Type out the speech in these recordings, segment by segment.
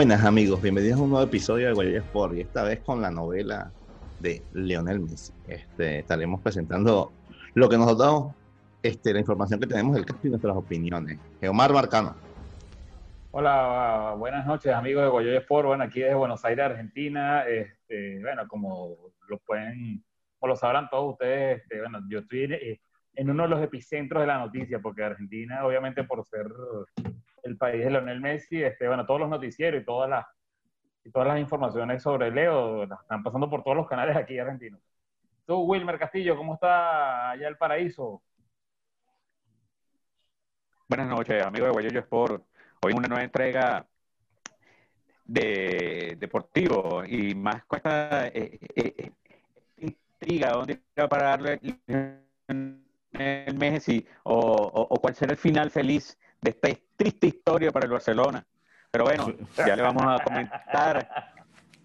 Buenas amigos, bienvenidos a un nuevo episodio de Guayas Sport y esta vez con la novela de Leonel Messi. Este, estaremos presentando lo que nos dado este, la información que tenemos del caso y nuestras opiniones. Geomar Barcano. Hola, buenas noches amigos de Guayoyo Sport. Bueno, aquí desde Buenos Aires, Argentina. Este, bueno, como lo pueden, o lo sabrán todos ustedes, este, bueno, yo estoy en uno de los epicentros de la noticia, porque Argentina, obviamente por ser el país de Leonel Messi, este, bueno, todos los noticieros y todas las, y todas las informaciones sobre Leo las están pasando por todos los canales aquí argentinos. Tú, Wilmer Castillo, ¿cómo está allá el paraíso? Buenas noches, amigos de Guayoyo Sport. Hoy una nueva entrega de deportivo y más cuesta eh, eh, eh, intriga dónde va a parar el Messi o, o cuál será el final feliz de esta triste historia para el Barcelona. Pero bueno, ya le vamos a comentar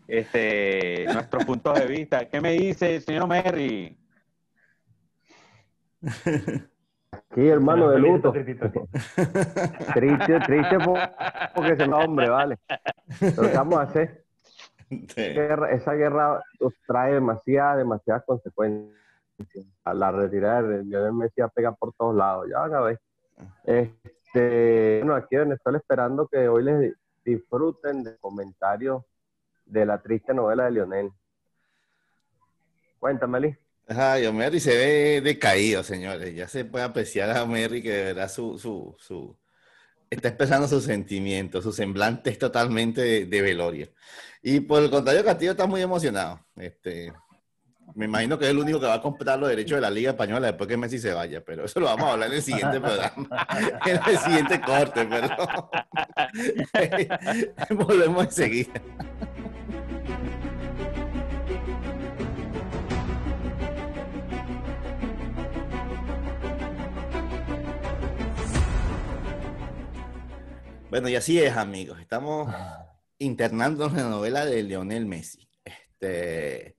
este, nuestros puntos de vista. ¿Qué me dice el señor Merry? Aquí, hermano, de luto. triste, triste porque es un hombre, vale. Pero ¿qué vamos a hacer? esa guerra nos trae demasiadas, demasiadas consecuencias. A la retirada de Lionel Messi a pegar por todos lados. Ya van a ver. Este, bueno, aquí en esperando que hoy les disfruten de comentarios de la triste novela de Lionel. Cuéntame, Lee. Ay, Omerri se ve decaído, señores. Ya se puede apreciar a Omerri que de verdad su, su, su, está expresando sus sentimientos, su semblante es totalmente de, de velorio. Y por el contrario, Castillo está muy emocionado. Este, me imagino que es el único que va a comprar los derechos de la Liga Española después que Messi se vaya, pero eso lo vamos a hablar en el siguiente programa, en el siguiente corte, pero volvemos enseguida. Bueno, y así es, amigos. Estamos internándonos en la novela de Lionel Messi. Este,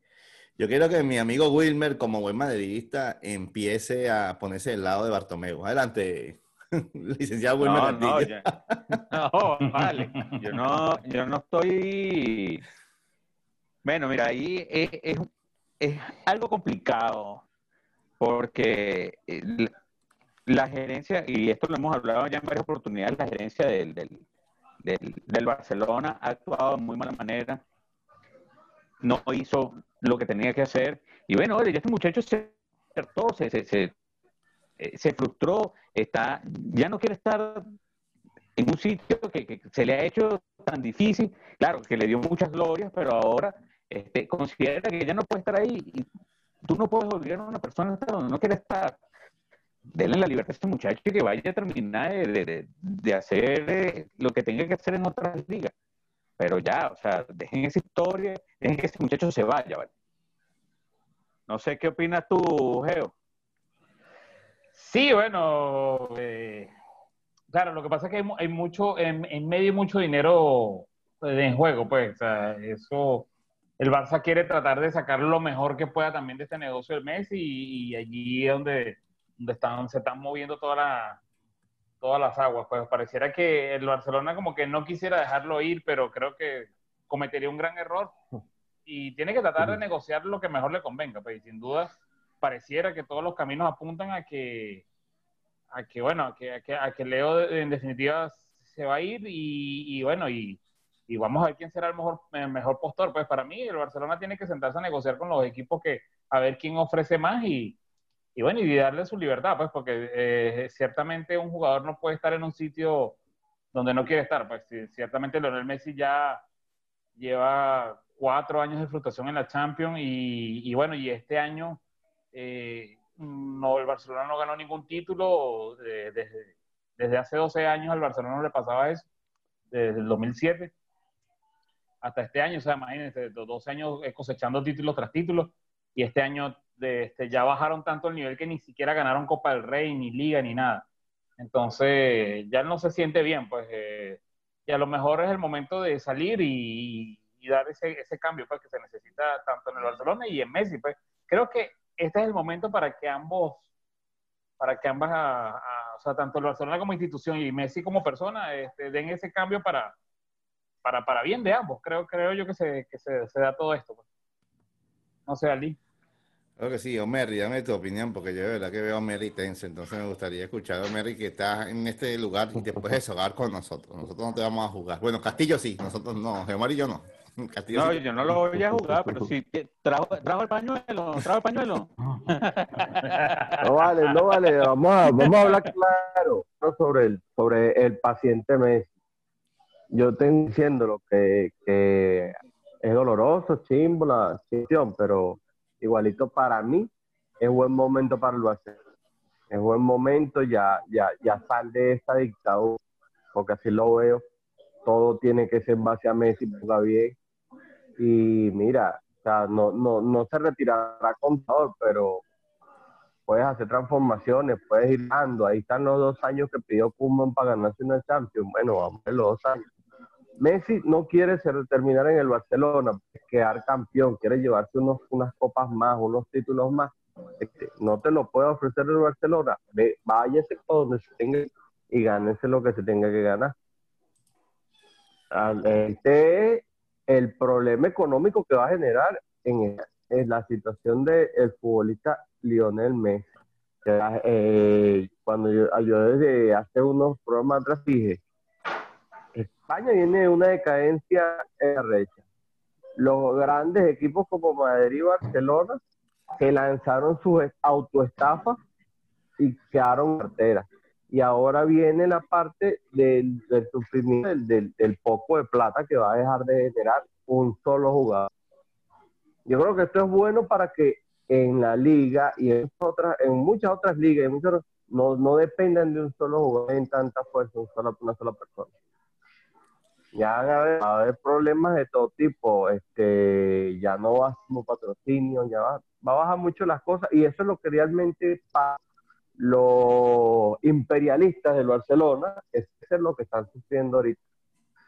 yo quiero que mi amigo Wilmer, como buen madridista, empiece a ponerse del lado de Bartomeu. Adelante, licenciado Wilmer. No, no, no, vale. Yo no, yo no estoy. Bueno, mira, ahí es, es, algo complicado porque la gerencia, y esto lo hemos hablado ya en varias oportunidades, la gerencia del, del, del Barcelona ha actuado de muy mala manera no hizo lo que tenía que hacer. Y bueno, ya este muchacho se se, se, se, eh, se, frustró, está, ya no quiere estar en un sitio que, se le ha hecho tan difícil. Claro, que le dio muchas glorias, pero ahora este, considera que ya no puede estar ahí. Y tú no puedes obligar a una persona a estar donde no quiere estar. Denle la libertad a este muchacho que vaya a terminar de, de hacer eh, lo que tenga que hacer en otras ligas. Pero ya, o sea, dejen esa historia, dejen que ese muchacho se vaya, ¿vale? No sé qué opinas tú, Geo. Sí, bueno, eh, claro, lo que pasa es que hay, mucho, en, medio mucho dinero pues, en juego, pues, o sea, eso, el Barça quiere tratar de sacar lo mejor que pueda también de este negocio del Messi y, y allí es donde, donde están, se están moviendo todas las todas las aguas. Pues pareciera que el Barcelona como que no quisiera dejarlo ir, pero creo que cometería un gran error y tiene que tratar de negociar lo que mejor le convenga. Pues sin duda pareciera que todos los caminos apuntan a que, a que bueno, a que, a que, Leo en definitiva se va a ir y, bueno, y, y, vamos a ver quién será el mejor, el mejor postor. Pues para mí el Barcelona tiene que sentarse a negociar con los equipos que a ver quién ofrece más y, y bueno, y darle su libertad, pues, porque eh, ciertamente un jugador no puede estar en un sitio donde no quiere estar, pues ciertamente Leonel Messi ya lleva cuatro años de frustración en la Champions y, bueno, y este año eh, no, el Barcelona no ganó ningún título, desde, desde hace 12 años al Barcelona no le pasaba eso, desde el 2007 hasta este año, o sea, imagínense, 12 años cosechando títulos tras títulos y este año este, ya bajaron tanto el nivel que ni siquiera ganaron Copa del Rey, ni Liga, ni nada. Entonces, ya no se siente bien, pues, eh, y a lo mejor es el momento de salir y, dar ese, ese cambio pues, que se necesita tanto en el Barcelona y en Messi. Pues. Creo que este es el momento para que ambos, para que ambas, o sea, tanto el Barcelona como institución y Messi como persona, este, den ese cambio para, para, para bien de ambos. Creo, creo yo que se, que se, se da todo esto. Pues. No sé, Ali. Creo que sí, Omerri, dame tu opinión, porque yo de verdad que veo a Omerri tenso, entonces me gustaría escuchar a Omerri que está en este lugar y después de jugar con nosotros. Nosotros no te vamos a jugar. Bueno, Castillo sí, nosotros no, Geomar y yo no. Castillo no, yo no lo voy a jugar, pero sí, trajo, trajo el pañuelo, trajo el pañuelo. No vale, no vale, vamos a, vamos a hablar claro sobre el, sobre el paciente Messi. Yo estoy diciendo que, que es doloroso, chimbo la situación, pero igualito para mí es buen momento para el Barcelona. Es buen momento, ya, ya, ya sal de esta dictadura, porque así lo veo. Todo tiene que ser en base a Messi, ponga bien. Y mira, o sea, no, no, no se retirará contador, pero puedes hacer transformaciones, puedes ir dando. Ahí están los dos años que pidió Koeman para ganarse una Champions. Bueno, vamos a ver los dos años. Messi no quiere terminar en el Barcelona, quedar campeón, quiere llevarse unos, unas copas más, unos títulos más. Este, no te lo puede ofrecer el Barcelona. Ve, váyase donde se tenga y gánese lo que se tenga que ganar. Este es el problema económico que va a generar en, la situación del futbolista Lionel Messi. Eh, cuando yo, yo, desde hace unos programas atrás dije, España viene una decadencia recha. Los grandes equipos como Madrid y Barcelona se lanzaron sus autoestafas y quedaron carteras. Y ahora viene la parte del, sufrimiento, del, poco de plata que va a dejar de generar un solo jugador. Yo creo que esto es bueno para que en la liga y en, otras, en muchas otras ligas no, no dependan de un solo jugador en tanta fuerza, una sola persona ya va a haber problemas de todo tipo, este, ya no va como patrocinio, ya va, va a bajar mucho las cosas y eso es lo que realmente para los imperialistas del Barcelona, es lo que están sufriendo ahorita.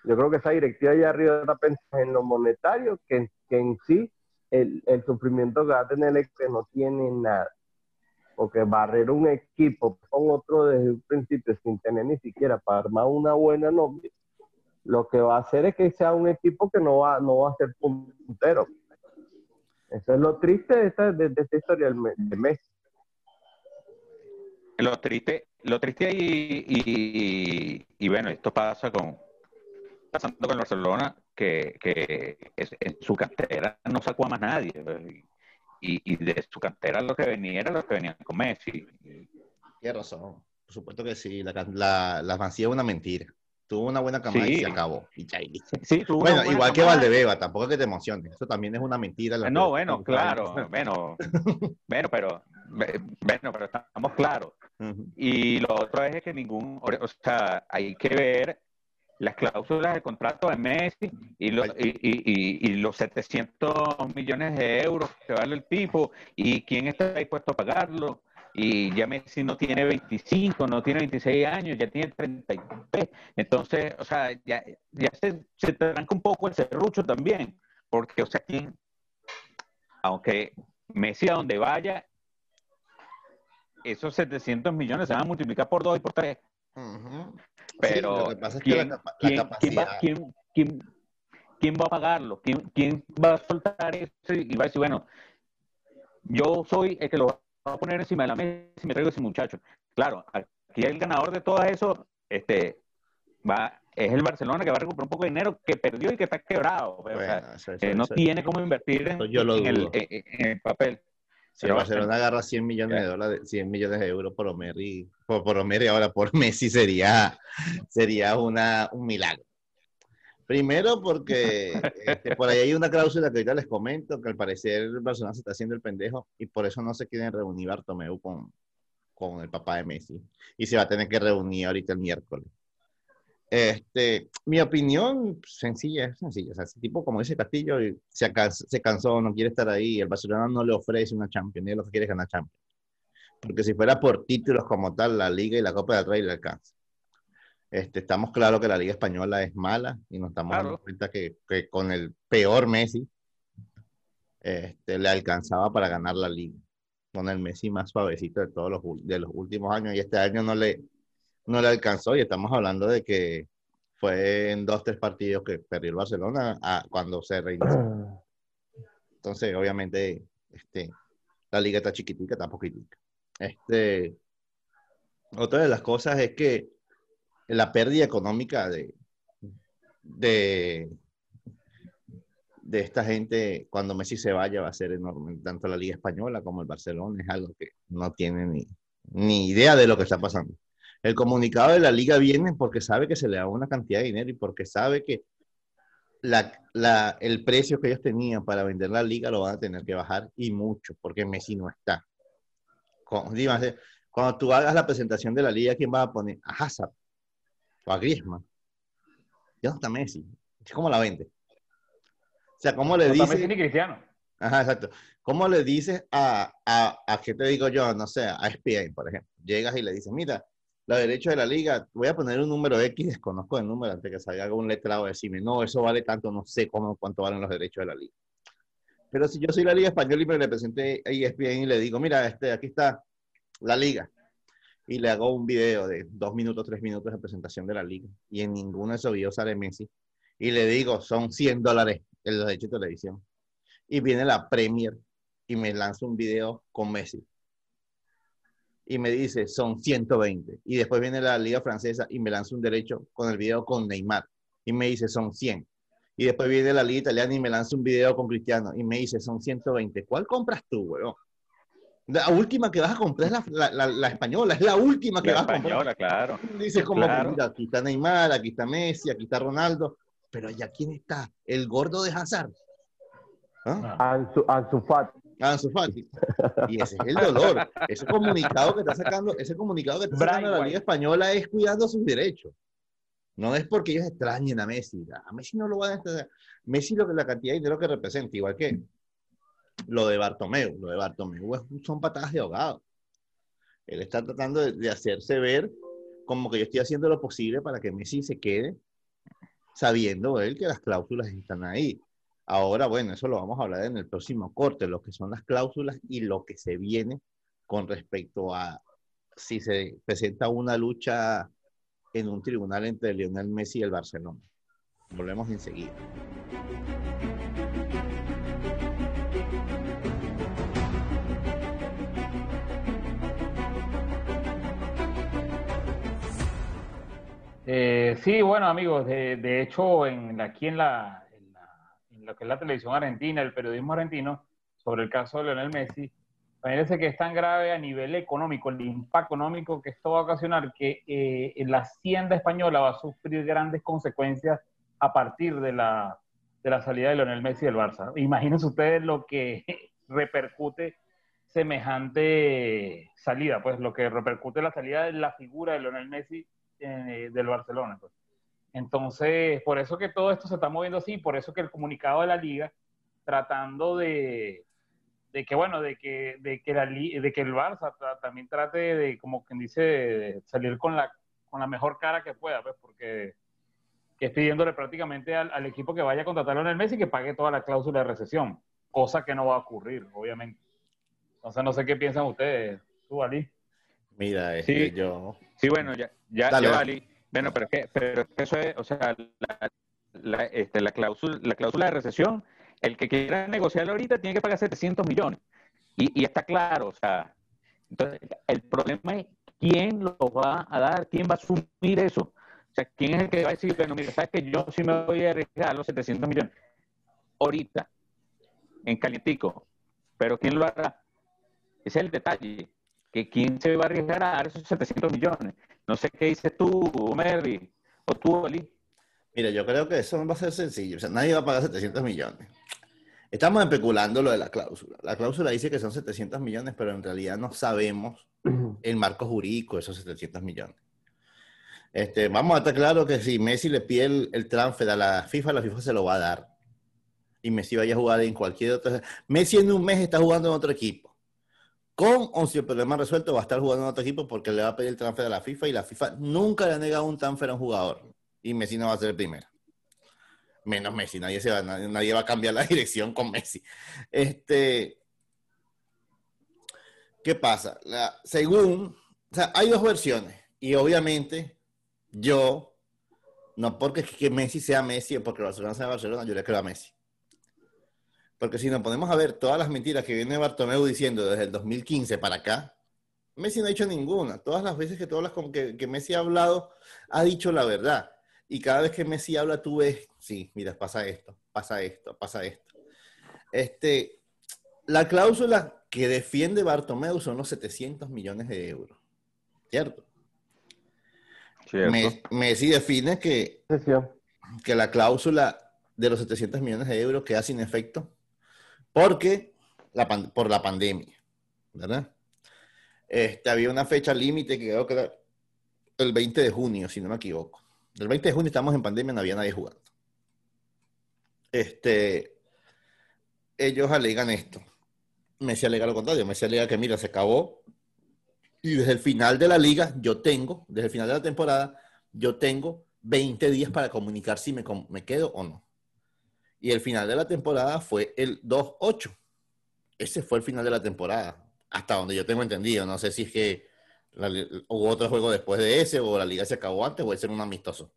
Yo creo que esa directiva allá arriba está pensando en lo monetario, que, que en sí el, el, sufrimiento que va a tener es que no tiene nada. Porque barrer un equipo con otro desde un principio sin tener ni siquiera para armar una buena nómina, lo que va a hacer es que sea un equipo que no va, no va a ser puntero. Eso es lo triste de esta, de, esta historia de Messi. Lo triste, lo triste y, y, bueno, esto pasa con pasando con Barcelona, que, que en su cantera no sacó a más nadie. Y, y, de su cantera lo que venía era lo que venían con Messi. Tienes razón, por supuesto que sí, la, la, la es una mentira. Tuvo una buena camada y se acabó. Bueno, igual que Valdebeba, tampoco es que te emociones. Eso también es una mentira. no, bueno, claro. bueno, bueno, pero, bueno, pero estamos claros. Y lo otro es que ningún, o sea, hay que ver las cláusulas de contrato de Messi y, los, y, y, y, los 700 millones de euros que vale el tipo y quién está dispuesto a pagarlo y ya Messi no tiene 25, no tiene 26 años, ya tiene 33. Entonces, o sea, ya, ya se, se tranca un poco el serrucho también, porque, o sea, aquí, aunque Messi a donde vaya, esos 700 millones se van a multiplicar por 2 y por 3. Pero, ¿quién, ¿quién, va a pagarlo? ¿Quién, ¿Quién va a soltar eso y va a decir, bueno, yo soy el que lo a poner encima de la mesa y me traigo ese muchacho. Claro, aquí el ganador de todo eso este, va, es el Barcelona que va a recuperar un poco de dinero que perdió y que está quebrado. no tiene cómo invertir en, el, papel. Si el Barcelona agarra 100 millones de dólares, 100 millones de euros por Omer y por, por Omer y ahora por Messi sería, sería una, un milagro. Primero porque este, por ahí hay una cláusula que ahorita les comento, que al parecer el Barcelona se está haciendo el pendejo y por eso no se quieren reunir Bartomeu con, con el papá de Messi. Y se va a tener que reunir ahorita el miércoles. Este, mi opinión sencilla, es sencilla. O sea, ese tipo, como dice Castillo, se, se cansó, no quiere estar ahí. El Barcelona no le ofrece una Champions, él lo que quiere es ganar Champions. Porque si fuera por títulos como tal, la Liga y la Copa del Rey le alcanza. Este, estamos claros que la Liga Española es mala y nos estamos dando cuenta que, que, con el peor Messi este, le alcanzaba para ganar la Liga. Con el Messi más suavecito de todos los, de los últimos años y este año no le, no le alcanzó y estamos hablando de que Fue en dos, tres partidos que perdió el Barcelona cuando se reinició. Entonces, obviamente, este, la liga está chiquitica, está poquitica. Este, otra de las cosas es que la pérdida económica de, de, de esta gente cuando Messi se vaya va a ser enorme. Tanto la Liga Española como el Barcelona es algo que no tiene ni, ni idea de lo que está pasando. El comunicado de la liga viene porque sabe que se le da una cantidad de dinero y porque sabe que la, el precio que ellos tenían para vender la liga lo van a tener que bajar y mucho, porque Messi no está. Cuando, tú hagas la presentación de la liga, ¿quién va a poner? A Hazard o a Griezmann. Ya no está Messi. Es como la vende. O sea, ¿cómo le dices? Messi ni Cristiano. Ajá, exacto. ¿Cómo le dices a, a, a, qué te digo yo? No sé, a SPA, por ejemplo. Llegas y le dices, mira, la derecho de la liga, voy a poner un número X, desconozco el número antes que salga un letrado y decirme, no, eso vale tanto, no sé cómo, cuánto valen los derechos de la liga. Pero si yo soy la Liga Española y me representé a ESPN y le digo, mira, este, aquí está la liga, y le hago un video de dos minutos, tres minutos de presentación de la liga, y en ninguno de esos videos sale Messi, y le digo, son 100 dólares el derecho de televisión, y viene la Premier y me lanza un video con Messi y me dice, son 120. Y después viene la Liga Francesa y me lanza un derecho con el video con Neymar y me dice, son 100. Y después viene la Liga Italiana y me lanza un video con Cristiano y me dice, son 120. ¿Cuál compras tú, weón? La última que vas a comprar es la, la, la, española, es la última que vas a comprar. española, claro. Dices como, mira, aquí está Neymar, aquí está Messi, aquí está Ronaldo, pero allá quién está? El gordo de Hazard. ¿Ah? Ansu, Ansu Fati. Ansu Fati. Y ese es el dolor. Ese comunicado que está sacando, ese comunicado que está sacando la Liga Española es cuidando sus derechos. No es porque ellos extrañen a Messi. A Messi no lo van a extrañar. Messi lo que la cantidad de dinero que representa, igual que lo de Bartomeu. Lo de Bartomeu son patadas de ahogado. Él está tratando de, de hacerse ver como que yo estoy haciendo lo posible para que Messi se quede sabiendo él que las cláusulas están ahí. Ahora, bueno, eso lo vamos a hablar en el próximo corte, lo que son las cláusulas y lo que se viene con respecto a si se presenta una lucha en un tribunal entre Lionel Messi y el Barcelona. Volvemos enseguida. Eh, sí, bueno amigos, de, hecho en, aquí en la, lo que es la televisión argentina, el periodismo argentino, sobre el caso de Lionel Messi, parece que es tan grave a nivel económico, el impacto económico que esto va a ocasionar, que eh, la hacienda española va a sufrir grandes consecuencias a partir de la, de la salida de Lionel Messi del Barça. Imagínense ustedes lo que repercute semejante salida, pues lo que repercute la salida de la figura de Lionel Messi eh, del Barcelona. Pues. Entonces, por eso que todo esto se está moviendo así, por eso que el comunicado de la liga, tratando de, de que, bueno, de que, de que, de que el Barça también trate de, como quien dice, salir con la, con la mejor cara que pueda, pues, porque es pidiéndole prácticamente al, equipo que vaya a contratarlo en el mes y que pague toda la cláusula de recesión, cosa que no va a ocurrir, obviamente. Entonces, no sé qué piensan ustedes, tú, Ali. Mira, este, yo... Sí, bueno, ya, ya, Ali bueno, pero, que, pero eso es, o sea, la, la, este, la, cláusula, la cláusula de recesión, el que quiera negociar ahorita tiene que pagar 700 millones. Y, y está claro, o sea, entonces el problema es quién lo va a dar, quién va a asumir eso. O sea, quién es el que va a decir, bueno, mira, sabes que yo sí me voy a arriesgar los 700 millones. Ahorita, en calientico. Pero ¿quién lo hará? Ese es el detalle. Que quién se va a arriesgar a dar esos 700 millones. No sé qué dices tú, Merry, o tú, Ali. Mira, yo creo que eso no va a ser sencillo. O sea, nadie va a pagar 700 millones. Estamos especulando lo de la cláusula. La cláusula dice que son 700 millones, pero en realidad no sabemos el marco jurídico de esos 700 millones. Este, vamos a estar claro que si Messi le pide el, el, transfer a la FIFA, la FIFA se lo va a dar. Y Messi vaya a jugar en cualquier otro. Messi en un mes está jugando en otro equipo con o si el problema resuelto va a estar jugando en otro equipo porque le va a pedir el transfer a la FIFA y la FIFA nunca le ha negado un transfer a un jugador. Y Messi no va a ser el primero. Menos Messi, nadie, se va, nadie, va a cambiar la dirección con Messi. Este, ¿Qué pasa? según, o sea, hay dos versiones y obviamente yo no porque que Messi sea Messi o porque Barcelona sea Barcelona, yo le creo a Messi. Porque si nos ponemos a ver todas las mentiras que viene Bartomeu diciendo desde el 2015 para acá, Messi no ha dicho ninguna. Todas las veces que tú hablas con que, que Messi ha hablado, ha dicho la verdad. Y cada vez que Messi habla, tú ves, sí, mira, pasa esto, pasa esto, pasa esto. Este, la cláusula que defiende Bartomeu son los 700 millones de euros. ¿Cierto? Messi define que, que la cláusula de los 700 millones de euros queda sin efecto porque por la pandemia, ¿verdad? Este, había una fecha límite que creo que era el 20 de junio, si no me equivoco. El 20 de junio estamos en pandemia, no había nadie jugando. Este, ellos alegan esto. Messi alega lo contrario. Messi alega que, mira, se acabó. Y desde el final de la liga, yo tengo, desde el final de la temporada, yo tengo 20 días para comunicar si me, me quedo o no. Y el final de la temporada fue el 2-8. Ese fue el final de la temporada, hasta donde yo tengo entendido. No sé si es que hubo otro juego después de ese, o la liga se acabó antes, o ser un amistoso.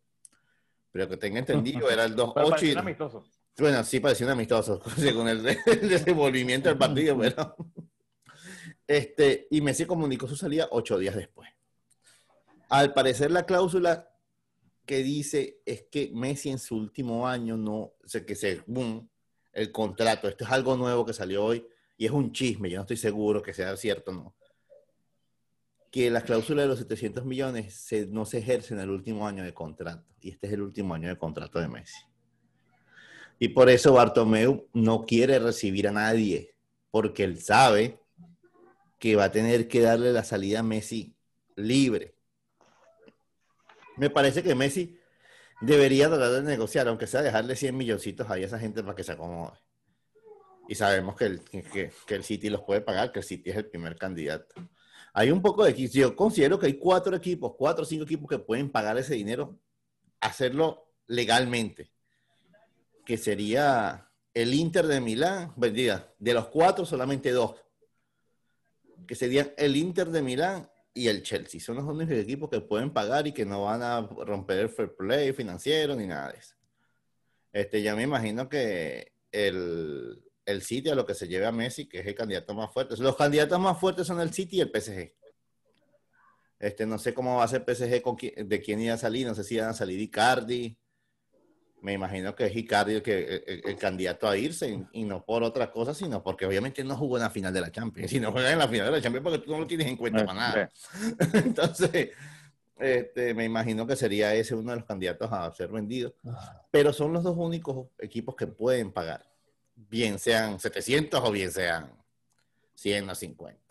Pero que tenga entendido, era el 2-8. amistoso. Bueno, sí parecía un amistoso, con el, desenvolvimiento del partido, pero. Este, y Messi comunicó su salida ocho días después. Al parecer, la cláusula que dice es que Messi en su último año no, o sea, que según el contrato, esto es algo nuevo que salió hoy y es un chisme, yo no estoy seguro que sea cierto no, que la cláusula de los 700 millones no se ejerce en el último año de contrato y este es el último año de contrato de Messi. Y por eso Bartomeu no quiere recibir a nadie, porque él sabe que va a tener que darle la salida a Messi libre. Me parece que Messi debería tratar de negociar, aunque sea dejarle 100 milloncitos ahí a esa gente para que se acomode. Y sabemos que el, que, el City los puede pagar, que el City es el primer candidato. Hay un poco de... Yo considero que hay cuatro equipos, cuatro o cinco equipos que pueden pagar ese dinero, hacerlo legalmente que sería el Inter de Milán, vendida, pues, de los cuatro solamente dos, que serían el Inter de Milán y el Chelsea. Son los únicos equipos que pueden pagar y que no van a romper el fair play financiero ni nada de eso. Este, ya me imagino que el, el City a lo que se lleve a Messi, que es el candidato más fuerte. Los candidatos más fuertes son el City y el PSG. Este, no sé cómo va a ser PSG, con de quién iba a salir, no sé si iban a salir Icardi, me imagino que es Icardi el, que, el, candidato a irse y, no por otra cosa, sino porque obviamente no jugó en la final de la Champions. Si no juega en la final de la Champions, porque tú no lo tienes en cuenta para nada. Entonces, este, me imagino que sería ese uno de los candidatos a ser vendido. Pero son los dos únicos equipos que pueden pagar, bien sean 700 o bien sean 100 o 50.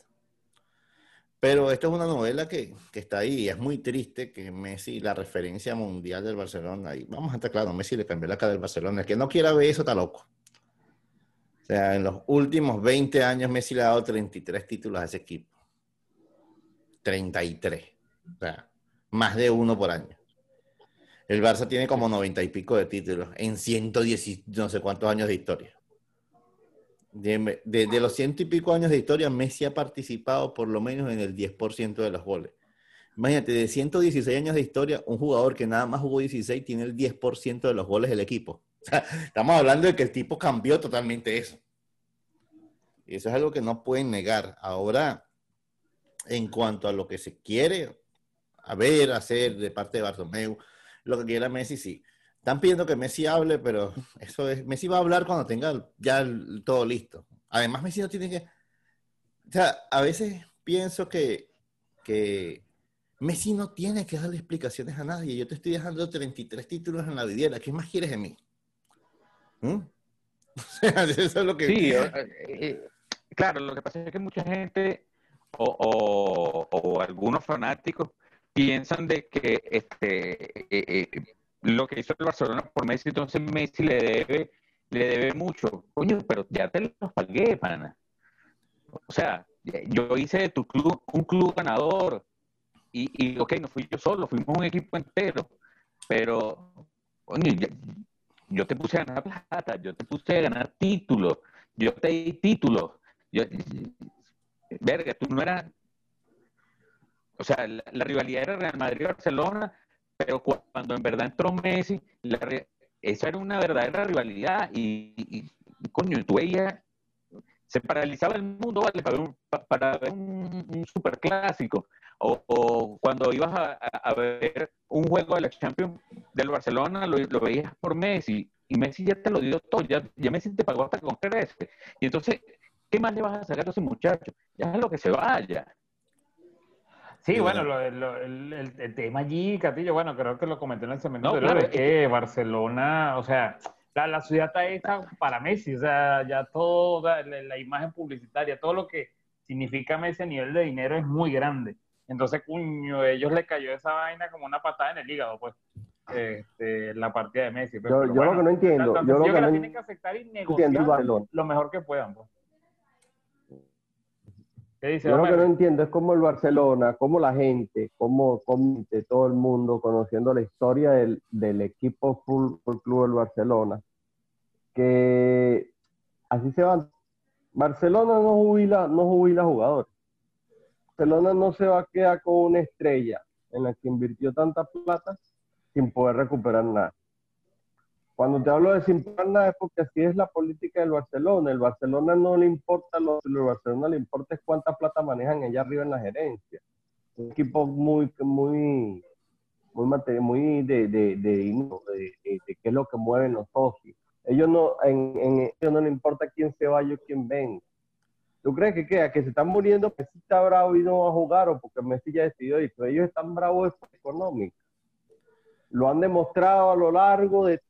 Pero esta es una novela que, está ahí y es muy triste que Messi, la referencia mundial del Barcelona, y vamos a estar claros, Messi le cambió la cara del Barcelona. El que no quiera ver eso está loco. O sea, en los últimos 20 años Messi le ha dado 33 títulos a ese equipo. 33. O sea, más de uno por año. El Barça tiene como 90 y pico de títulos en 110 no sé cuántos años de historia. De, los ciento y pico años de historia, Messi ha participado por lo menos en el 10% de los goles. Imagínate, de 116 años de historia, un jugador que nada más jugó 16 tiene el 10% de los goles del equipo. estamos hablando de que el tipo cambió totalmente eso. Y eso es algo que no pueden negar. Ahora, en cuanto a lo que se quiere a ver, hacer de parte de Bartomeu, lo que quiera Messi, sí. Están pidiendo que Messi hable, pero eso es, Messi va a hablar cuando tenga ya todo listo. Además, Messi no tiene que... O sea, a veces pienso que, que Messi no tiene que darle explicaciones a nadie. Yo te estoy dejando 33 títulos en la vidiera. ¿Qué más quieres de mí? ¿Mm? O sea, eso es lo que... Sí, eh, eh, claro, lo que pasa es que mucha gente o, o, algunos fanáticos piensan de que este, eh, lo que hizo el Barcelona por Messi, entonces Messi le debe, le debe mucho. Coño, pero ya te los pagué, pana. O sea, yo hice de tu club un club ganador. Y, y ok, no fui yo solo, fuimos un equipo entero. Pero, coño, yo te puse a ganar plata, yo te puse a ganar títulos, yo te di títulos. Yo, verga, tú no eras. O sea, la, la rivalidad era Real Madrid-Barcelona, pero cuando en verdad entró Messi, esa era una verdadera rivalidad y, coño, tú veías, se paralizaba el mundo. Para ver un, para ver superclásico. O, cuando ibas a, ver un juego de la Champions del Barcelona, lo, veías por Messi, y Messi ya te lo dio todo, ya, Messi te pagó hasta con crece. Y entonces, ¿qué más le vas a sacar a ese muchacho? Ya es lo que se vaya. Sí, bueno, el, tema allí, Catillo, bueno, creo que lo comenté en el seminario, no, es que Barcelona, o sea, la, ciudad está hecha para Messi, o sea, ya toda la, imagen publicitaria, todo lo que significa Messi a nivel de dinero es muy grande. Entonces, cuño, ellos le cayó esa vaina como una patada en el hígado, pues, este, la partida de Messi. Pues, yo, lo que no entiendo, yo lo que, no tienen que aceptar y negociar lo mejor que puedan, pues. Yo lo que no entiendo es cómo el Barcelona, cómo la gente, cómo, cómo todo el mundo, conociendo la historia del, del equipo Fútbol Club del Barcelona, que así se van. Barcelona no jubila, no jubila jugadores. Barcelona no se va a quedar con una estrella en la que invirtió tanta plata sin poder recuperar nada. Cuando te hablo de sin es porque así es la política del Barcelona. El Barcelona no le importa, lo que el Barcelona le importa es cuánta plata manejan allá arriba en la gerencia. Un equipo muy, muy, muy, muy de, de, de, qué es lo que mueven los socios. Ellos no, en, ellos no le importa quién se vaya o quién venga. ¿Tú crees que queda? Que se están muriendo, Messi está bravo y no va a jugar o porque Messi ya decidió ir. Pero ellos están bravos por económico lo han demostrado a lo largo de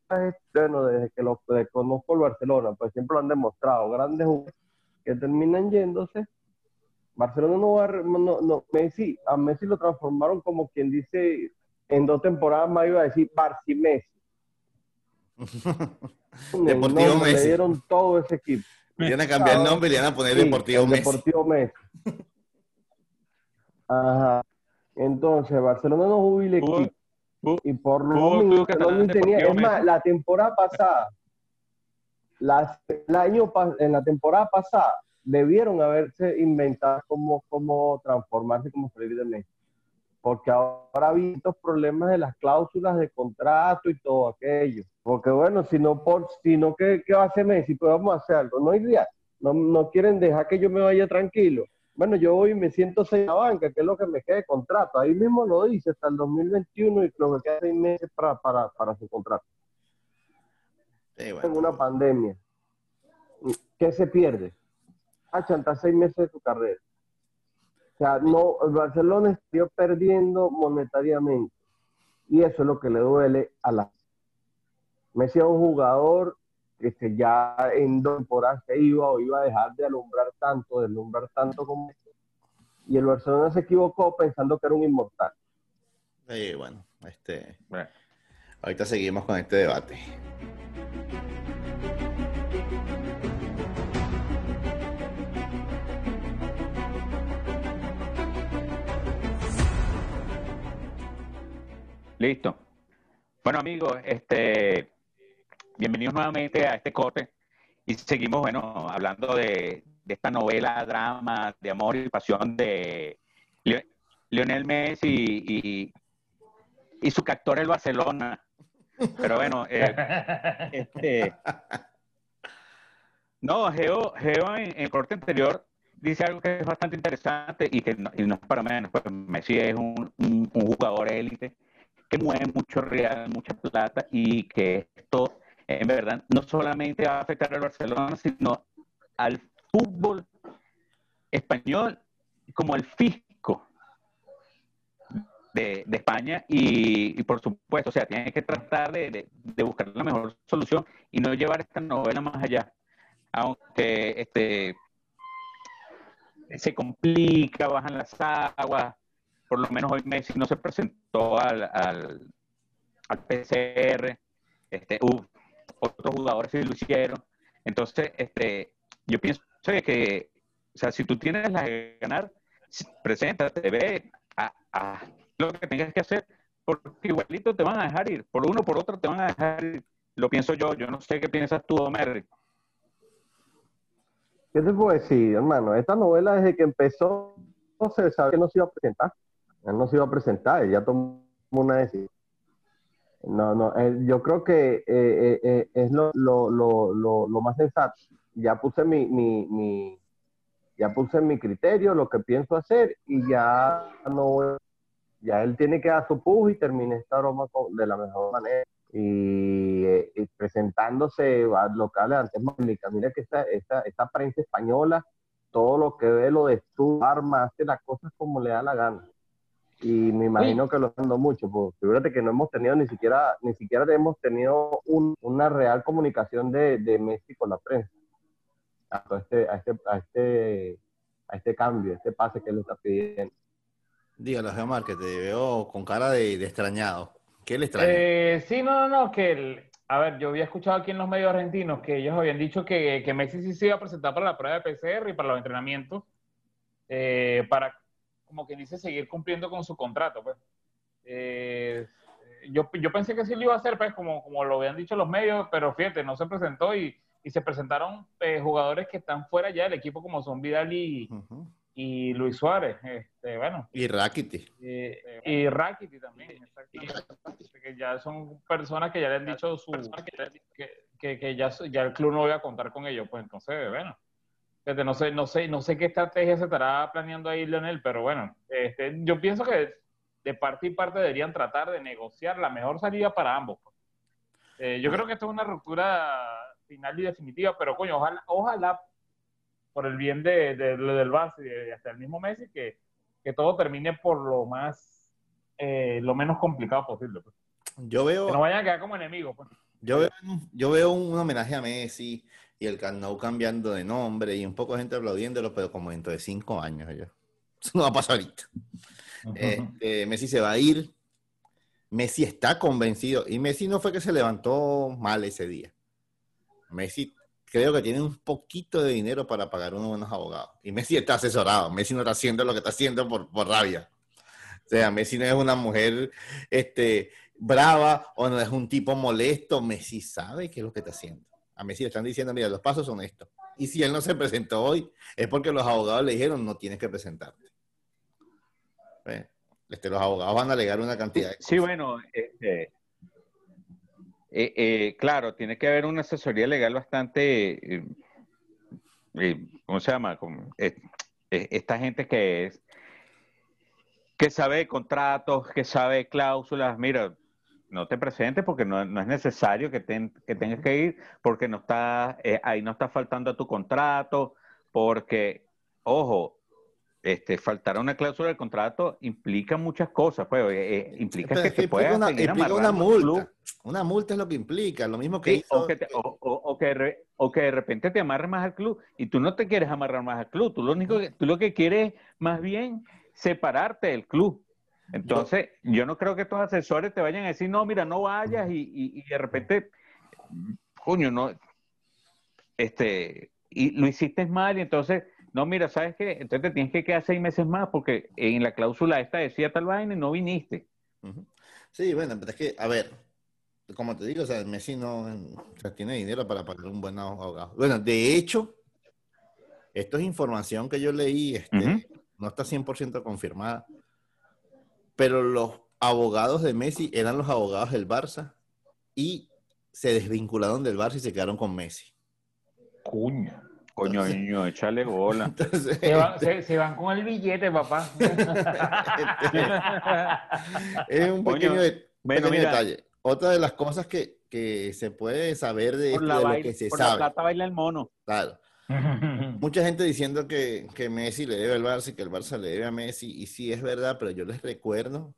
bueno, desde que lo conozco el Barcelona, pues siempre lo han demostrado, grandes jugadores que terminan yéndose. Barcelona no va a, no, no, Messi, a Messi lo transformaron como quien dice, en dos temporadas más iba a decir Barci Messi. Deportivo Messi. Le dieron todo ese equipo. Vienen a cambiar el nombre y le van a poner Deportivo Messi. Deportivo Messi. Ajá. Entonces, Barcelona no jubila equipo y por lo menos tenía, es más, la temporada pasada, el año, en la temporada pasada, debieron haberse inventado cómo, cómo transformarse como Freddy de Messi. Porque ahora ha habido problemas de las cláusulas de contrato y todo aquello. Porque bueno, si no, por, si no ¿qué, ¿qué va a hacer Messi? Pues vamos a hacer algo. No hay día. No, no quieren dejar que yo me vaya tranquilo bueno, yo hoy me siento seis la banca, que es lo que me queda de contrato. Ahí mismo lo dice, hasta el 2021 y lo que queda seis meses para, para, para su contrato. En una pandemia. ¿Qué se pierde? Ah, hasta seis meses de tu carrera. O sea, no, el Barcelona estuvo perdiendo monetariamente. Y eso es lo que le duele a la. Messi es un jugador que ya en dos temporadas se iba o iba a dejar de alumbrar tanto, de alumbrar tanto como... Y el Barcelona se equivocó pensando que era un inmortal. Sí, bueno, este... Ahorita seguimos con este debate. Listo. Bueno, amigos, este, bienvenidos nuevamente a este corte y seguimos, bueno, hablando de, esta novela, drama, de amor y pasión de Lionel Messi y, su captor el Barcelona. Pero bueno, eh, este, no, Geo, Geo en, el corte anterior dice algo que es bastante interesante y que no, es para menos. Pues Messi es un, un jugador élite que mueve mucho real, mucha plata y que esto en verdad no solamente va a afectar al Barcelona, sino al fútbol español como al fisco de, España y, por supuesto, o sea, tiene que tratar de, buscar la mejor solución y no llevar esta novela más allá. Aunque este se complica, bajan las aguas, por lo menos hoy Messi no se presentó al, al, PCR, este, uh, otros jugadores sí lo hicieron. Entonces, este, yo pienso que, o sea, si tú tienes la de ganar, preséntate, ve, lo que tengas que hacer, porque igualito te van a dejar ir, por uno por otro te van a dejar ir. Lo pienso yo, yo no sé qué piensas tú, Omer. ¿Qué te puedo decir, hermano? Esta novela desde que empezó, no se sabe que no se iba a presentar. Él no se iba a presentar, él ya tomó una decisión. No, no, eh, yo creo que eh, eh, es lo, lo, lo, más sensato. Ya puse mi, mi, mi, ya puse mi criterio, lo que pienso hacer y ya no, ya él tiene que dar su push y termine esta broma de la mejor manera. Y, presentándose a locales antes mira que esta, esta, esta prensa española, todo lo que ve lo de su arma, hace las cosas como le da la gana y me imagino que lo ando mucho, pues fíjate que no hemos tenido ni siquiera, ni siquiera hemos tenido una real comunicación de, de, Messi con la prensa a este, a este, a este, a este cambio, este pase que le está pidiendo. Dígalo, Geomar, que te veo con cara de, extrañado. ¿Qué le extraña? Eh, sí, no, no, no, que el, a ver, yo había escuchado aquí en los medios argentinos que ellos habían dicho que, que Messi sí se iba a presentar para la prueba de PCR y para los entrenamientos, eh, para como que dice, seguir cumpliendo con su contrato, pues. Eh, yo, yo, pensé que sí lo iba a hacer, pues, como, como lo habían dicho los medios, pero fíjate, no se presentó y, y se presentaron eh, jugadores que están fuera ya del equipo, como son Vidal y, y Luis Suárez, este, bueno. Y Rakiti. y Rakiti también, Que ya son personas que ya le han dicho su, que, que, que ya, ya el club no va a contar con ellos, pues entonces, bueno no sé, no sé, no sé qué estrategia se estará planeando ahí Leonel, pero bueno, este, yo pienso que de parte y parte deberían tratar de negociar la mejor salida para ambos. Pues. Eh, yo creo que esto es una ruptura final y definitiva, pero coño, ojalá, ojalá por el bien de, del base y hasta el mismo Messi, que, que todo termine por lo más, eh, lo menos complicado posible. Pues. Yo veo... Que no vayan a quedar como enemigos. Pues. Yo veo, yo veo un homenaje a Messi y el Carnot cambiando de nombre y un poco de gente aplaudiéndolo, pero como dentro de cinco años ya. Eso no va a pasar ahorita. Este, Messi se va a ir. Messi está convencido. Y Messi no fue que se levantó mal ese día. Messi creo que tiene un poquito de dinero para pagar unos buenos abogados. Y Messi está asesorado. Messi no está haciendo lo que está haciendo por, por rabia. O sea, Messi no es una mujer este, brava o no es un tipo molesto. Messi sabe qué es lo que está haciendo a Messi le están diciendo, mira, los pasos son estos. Y si él no se presentó hoy, es porque los abogados le dijeron, no tienes que presentarte. Este, los abogados van a alegar una cantidad Sí, bueno, este, eh, eh, claro, tiene que haber una asesoría legal bastante, eh, ¿cómo se llama? esta gente que es, que sabe contratos, que sabe cláusulas, mira, no te presentes porque no, es necesario que, tengas que ir, porque no está, eh, ahí no está faltando a tu contrato, porque, ojo, este, faltar una cláusula del contrato implica muchas cosas, pues, eh, eh, implica que te puedas una, implica una multa. Una multa es lo que implica, lo mismo que o, que o, que o, que de repente te amarres más al club y tú no te quieres amarrar más al club, tú lo único que, tú lo que quieres más bien separarte del club. Entonces, yo no creo que estos asesores te vayan a decir, no, mira, no vayas y, de repente, coño, no, este, y lo hiciste mal y entonces, no, mira, ¿sabes qué? Entonces te tienes que quedar seis meses más porque en la cláusula esta decía tal vaina y no viniste. Sí, bueno, pero es que, a ver, como te digo, o sea, Messi no tiene dinero para pagar un buen abogado. Bueno, de hecho, esto es información que yo leí, este, no está 100% confirmada pero los abogados de Messi eran los abogados del Barça y se desvincularon del Barça y se quedaron con Messi. Cuño. Coño, niño, échale bola. se, van, con el billete, papá. es un pequeño, detalle. Otra de las cosas que, se puede saber de, esto, lo que se sabe. La plata baila el mono. Claro. Mucha gente diciendo que, que, Messi le debe al Barça y que el Barça le debe a Messi, y sí es verdad, pero yo les recuerdo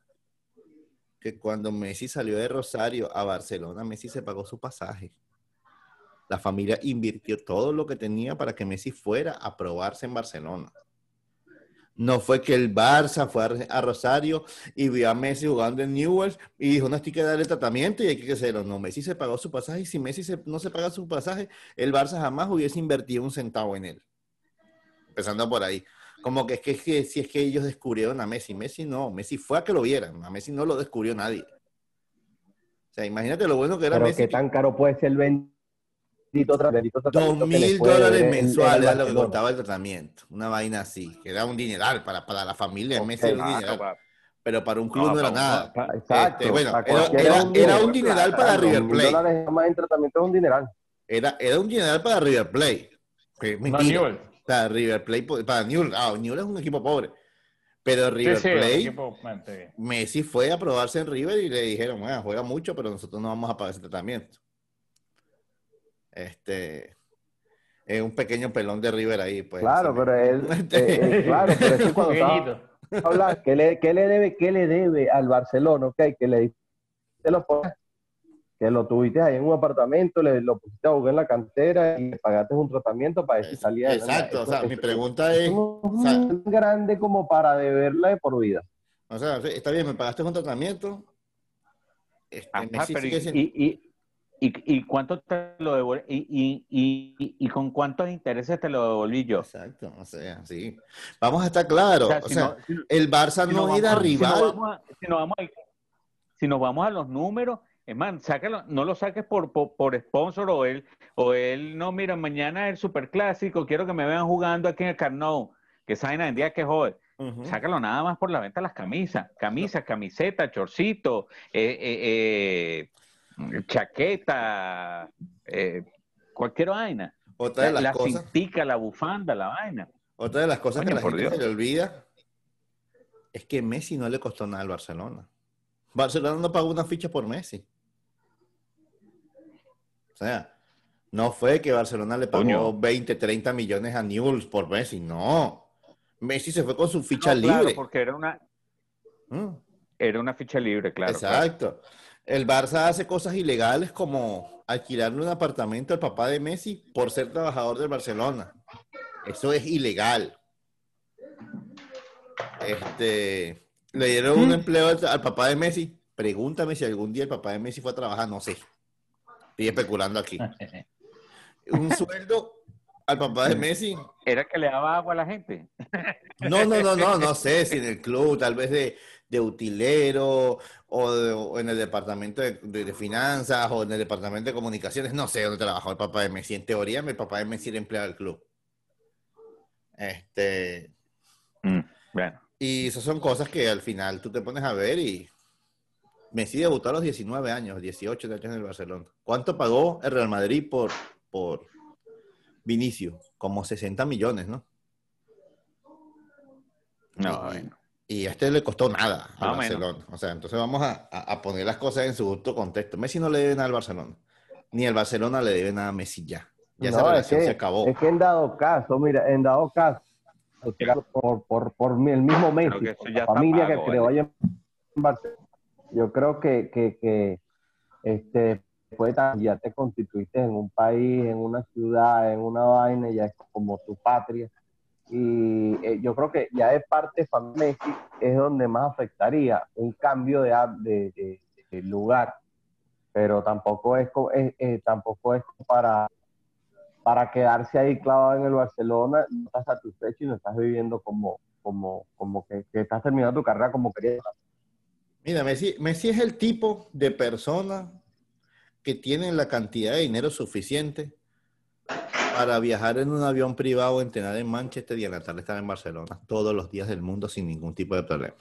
que cuando Messi salió de Rosario a Barcelona, Messi se pagó su pasaje. La familia invirtió todo lo que tenía para que Messi fuera a probarse en Barcelona. No fue que el Barça fue a, Rosario y vio a Messi jugando en Newell's y dijo, no, estoy que darle tratamiento y hay que hacerlo. No, Messi se pagó su pasaje y si Messi no se paga su pasaje, el Barça jamás hubiese invertido un centavo en él. Empezando por ahí. Como que es que, si es que ellos descubrieron a Messi. Messi no, Messi fue a que lo vieran. A Messi no lo descubrió nadie. O sea, imagínate lo bueno que era Messi. ¿Qué tan caro puede ser el Dos mil dólares mensuales es lo que costaba el tratamiento. Una vaina así, que era un dineral para, para la familia de Messi. pero para un club no, era nada. Exacto. Este, bueno, era, un, dineral para River Plate. más en tratamiento es un dineral. Era, era un dineral para River Plate. mentira. Para River Plate, para Newell. Ah, Newell es un equipo pobre. Pero River Plate, Messi fue a probarse en River y le dijeron, bueno, juega mucho, pero nosotros no vamos a pagar ese tratamiento. Este es un pequeño pelón de River ahí, pues. Claro, pero él, eh, eh, claro, pero es cuando habla, ¿qué le, qué le debe, qué le debe al Barcelona? Okay, que le lo que lo tuviste ahí en un apartamento, le lo pusiste a jugar en la cantera y le pagaste un tratamiento para que saliera. Exacto, o sea, mi pregunta es... No es grande como para deberla de por vida. O sea, está bien, me pagaste un tratamiento. Este, y, ¿Y, cuánto te lo devolví? Y, y, con cuántos intereses te lo devolví yo? Exacto, o sea, sí. Vamos a estar claros. O sea, el Barça no era rival. Si nos, vamos a, si nos vamos a los números, es más, sácalo, no lo saques por, por, sponsor o él, o él, no, mira, mañana es el superclásico, quiero que me vean jugando aquí en el Carnot, que saben en día que joder. Sácalo nada más por la venta de las camisas, camisas, camiseta, chorcito, eh, eh, eh chaqueta, eh, cualquier vaina. Otra de las la, cosas. Cintica, la bufanda, la vaina. Otra de las cosas que la gente se le olvida es que Messi no le costó nada al Barcelona. Barcelona no pagó una ficha por Messi. O sea, no fue que Barcelona le pagó 20, 30 millones a Newell's por Messi. No. Messi se fue con su ficha libre. porque era una. Mm. Era una ficha libre, claro. Exacto. El Barça hace cosas ilegales como alquilarle un apartamento al papá de Messi por ser trabajador del Barcelona. Eso es ilegal. Este, le dieron un empleo al, papá de Messi. Pregúntame si algún día el papá de Messi fue a trabajar, no sé. Estoy especulando aquí. Un sueldo al papá de Messi. ¿Era que le daba agua a la gente? No, no, no, no, no sé si en el club, tal vez de, de utilero o, en el departamento de, finanzas o en el departamento de comunicaciones. No sé dónde trabajó el papá de Messi. En teoría, mi papá de Messi era empleado del club. Este. Mm, bueno. Y esas son cosas que al final tú te pones a ver y. Messi debutó a los 19 años, 18 años en el Barcelona. ¿Cuánto pagó el Real Madrid por, por Vinicio? Como 60 millones, ¿no? No, bueno. Y a este le costó nada al Barcelona. O sea, entonces vamos a, poner las cosas en su justo contexto. Messi no le debe nada al Barcelona. Ni el Barcelona le debe nada a Messi ya. Ya esa relación se acabó. Es que en dado caso, mira, en dado caso, por, por, por el mismo Messi, la familia que creó allá en Barcelona, yo creo que, que, que este, ya te constituiste en un país, en una ciudad, en una vaina, ya es como tu patria y eh, yo creo que ya de parte de Messi es donde más afectaría un cambio de, de, lugar, pero tampoco es, eh, tampoco es para, para quedarse ahí clavado en el Barcelona, no estás satisfecho y no estás viviendo como, como, como que, que estás terminando tu carrera como querías. Mira, Messi, Messi es el tipo de persona que tiene la cantidad de dinero suficiente para viajar en un avión privado, entrenar en Manchester y en la tarde estar en Barcelona todos los días del mundo sin ningún tipo de problema.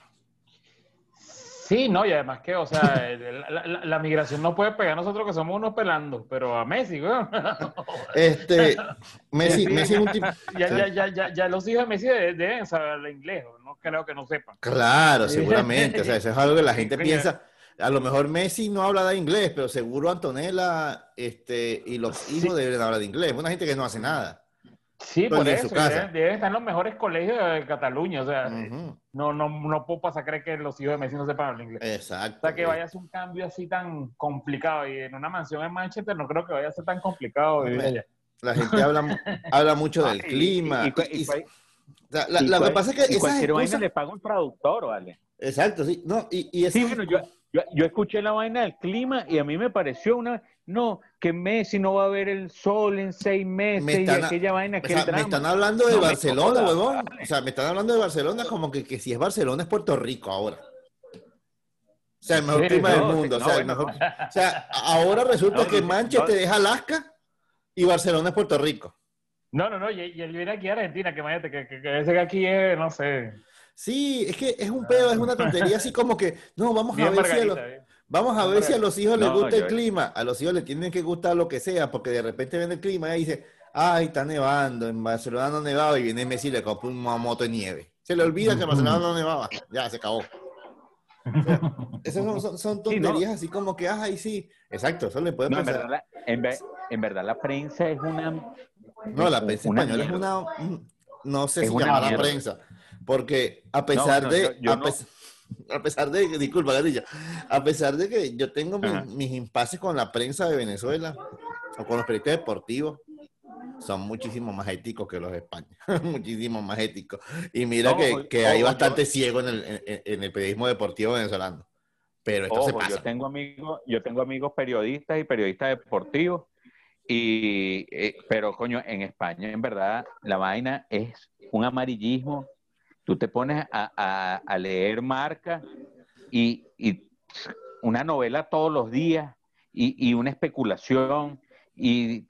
Sí, no, y además que, o sea, la, migración no puede pegar a nosotros que somos unos pelando, pero a Messi, güey. Este, Messi, Messi es un tipo... Ya, ya, ya, ya, ya los hijos de Messi deben saber el inglés, no creo que no sepan. Claro, seguramente, o sea, eso es algo que la gente piensa a lo mejor Messi no habla de inglés, pero seguro Antonella este, y los hijos deben hablar de inglés. Una gente que no hace nada. Sí, por eso. Deben, estar en los mejores colegios de Cataluña. O sea, no, no, no puedo pasar a creer que los hijos de Messi no sepan hablar inglés. Exacto. O sea, que vaya a ser un cambio así tan complicado. Y en una mansión en Manchester no creo que vaya a ser tan complicado La gente habla, habla mucho del clima. lo que pasa es que. cualquier vaina le paga un traductor, ¿vale? Exacto, sí. No, y, y sí, bueno, yo, yo, escuché la vaina del clima y a mí me pareció una. No, que Messi no va a ver el sol en seis meses y aquella vaina que Me están hablando de Barcelona, huevón. O sea, me están hablando de Barcelona como que, que, si es Barcelona es Puerto Rico ahora. O sea, el mejor clima del mundo. o, sea, el mejor... o, sea, ahora resulta que Manchester es Alaska y Barcelona es Puerto Rico. No, no, no, y, él viene aquí a Argentina, que imagínate, que, que, que, que aquí es, no sé. Sí, es que es un pedo, es una tontería así como que, no, vamos a ver si a los, vamos a ver si a los hijos les gusta el clima. A los hijos les tienen que gustar lo que sea, porque de repente ven el clima y dice, ay, está nevando, en Barcelona no nevaba, y viene Messi y le compra una moto de nieve. Se le olvida que en Barcelona no nevaba, ya se acabó. esas son, tonterías así como que, ay, sí, exacto, eso le puede pasar. En verdad, en, verdad, la prensa es una... No, la prensa española es una... No sé si llama la prensa, porque a pesar de... a, pesar, de, disculpa, Gatilla, a pesar de que yo tengo mis, mis impases con la prensa de Venezuela o con los periodistas deportivos, son muchísimo más éticos que los de España, muchísimo más éticos. Y mira que, hay bastante ciego en el, en, el, periodismo deportivo venezolano. Pero esto se pasa. Yo tengo amigos, yo tengo amigos periodistas y periodistas deportivos, y, eh, pero coño, en España en verdad la vaina es un amarillismo. Tú te pones a, a, leer marca y, y, una novela todos los días y, y una especulación y,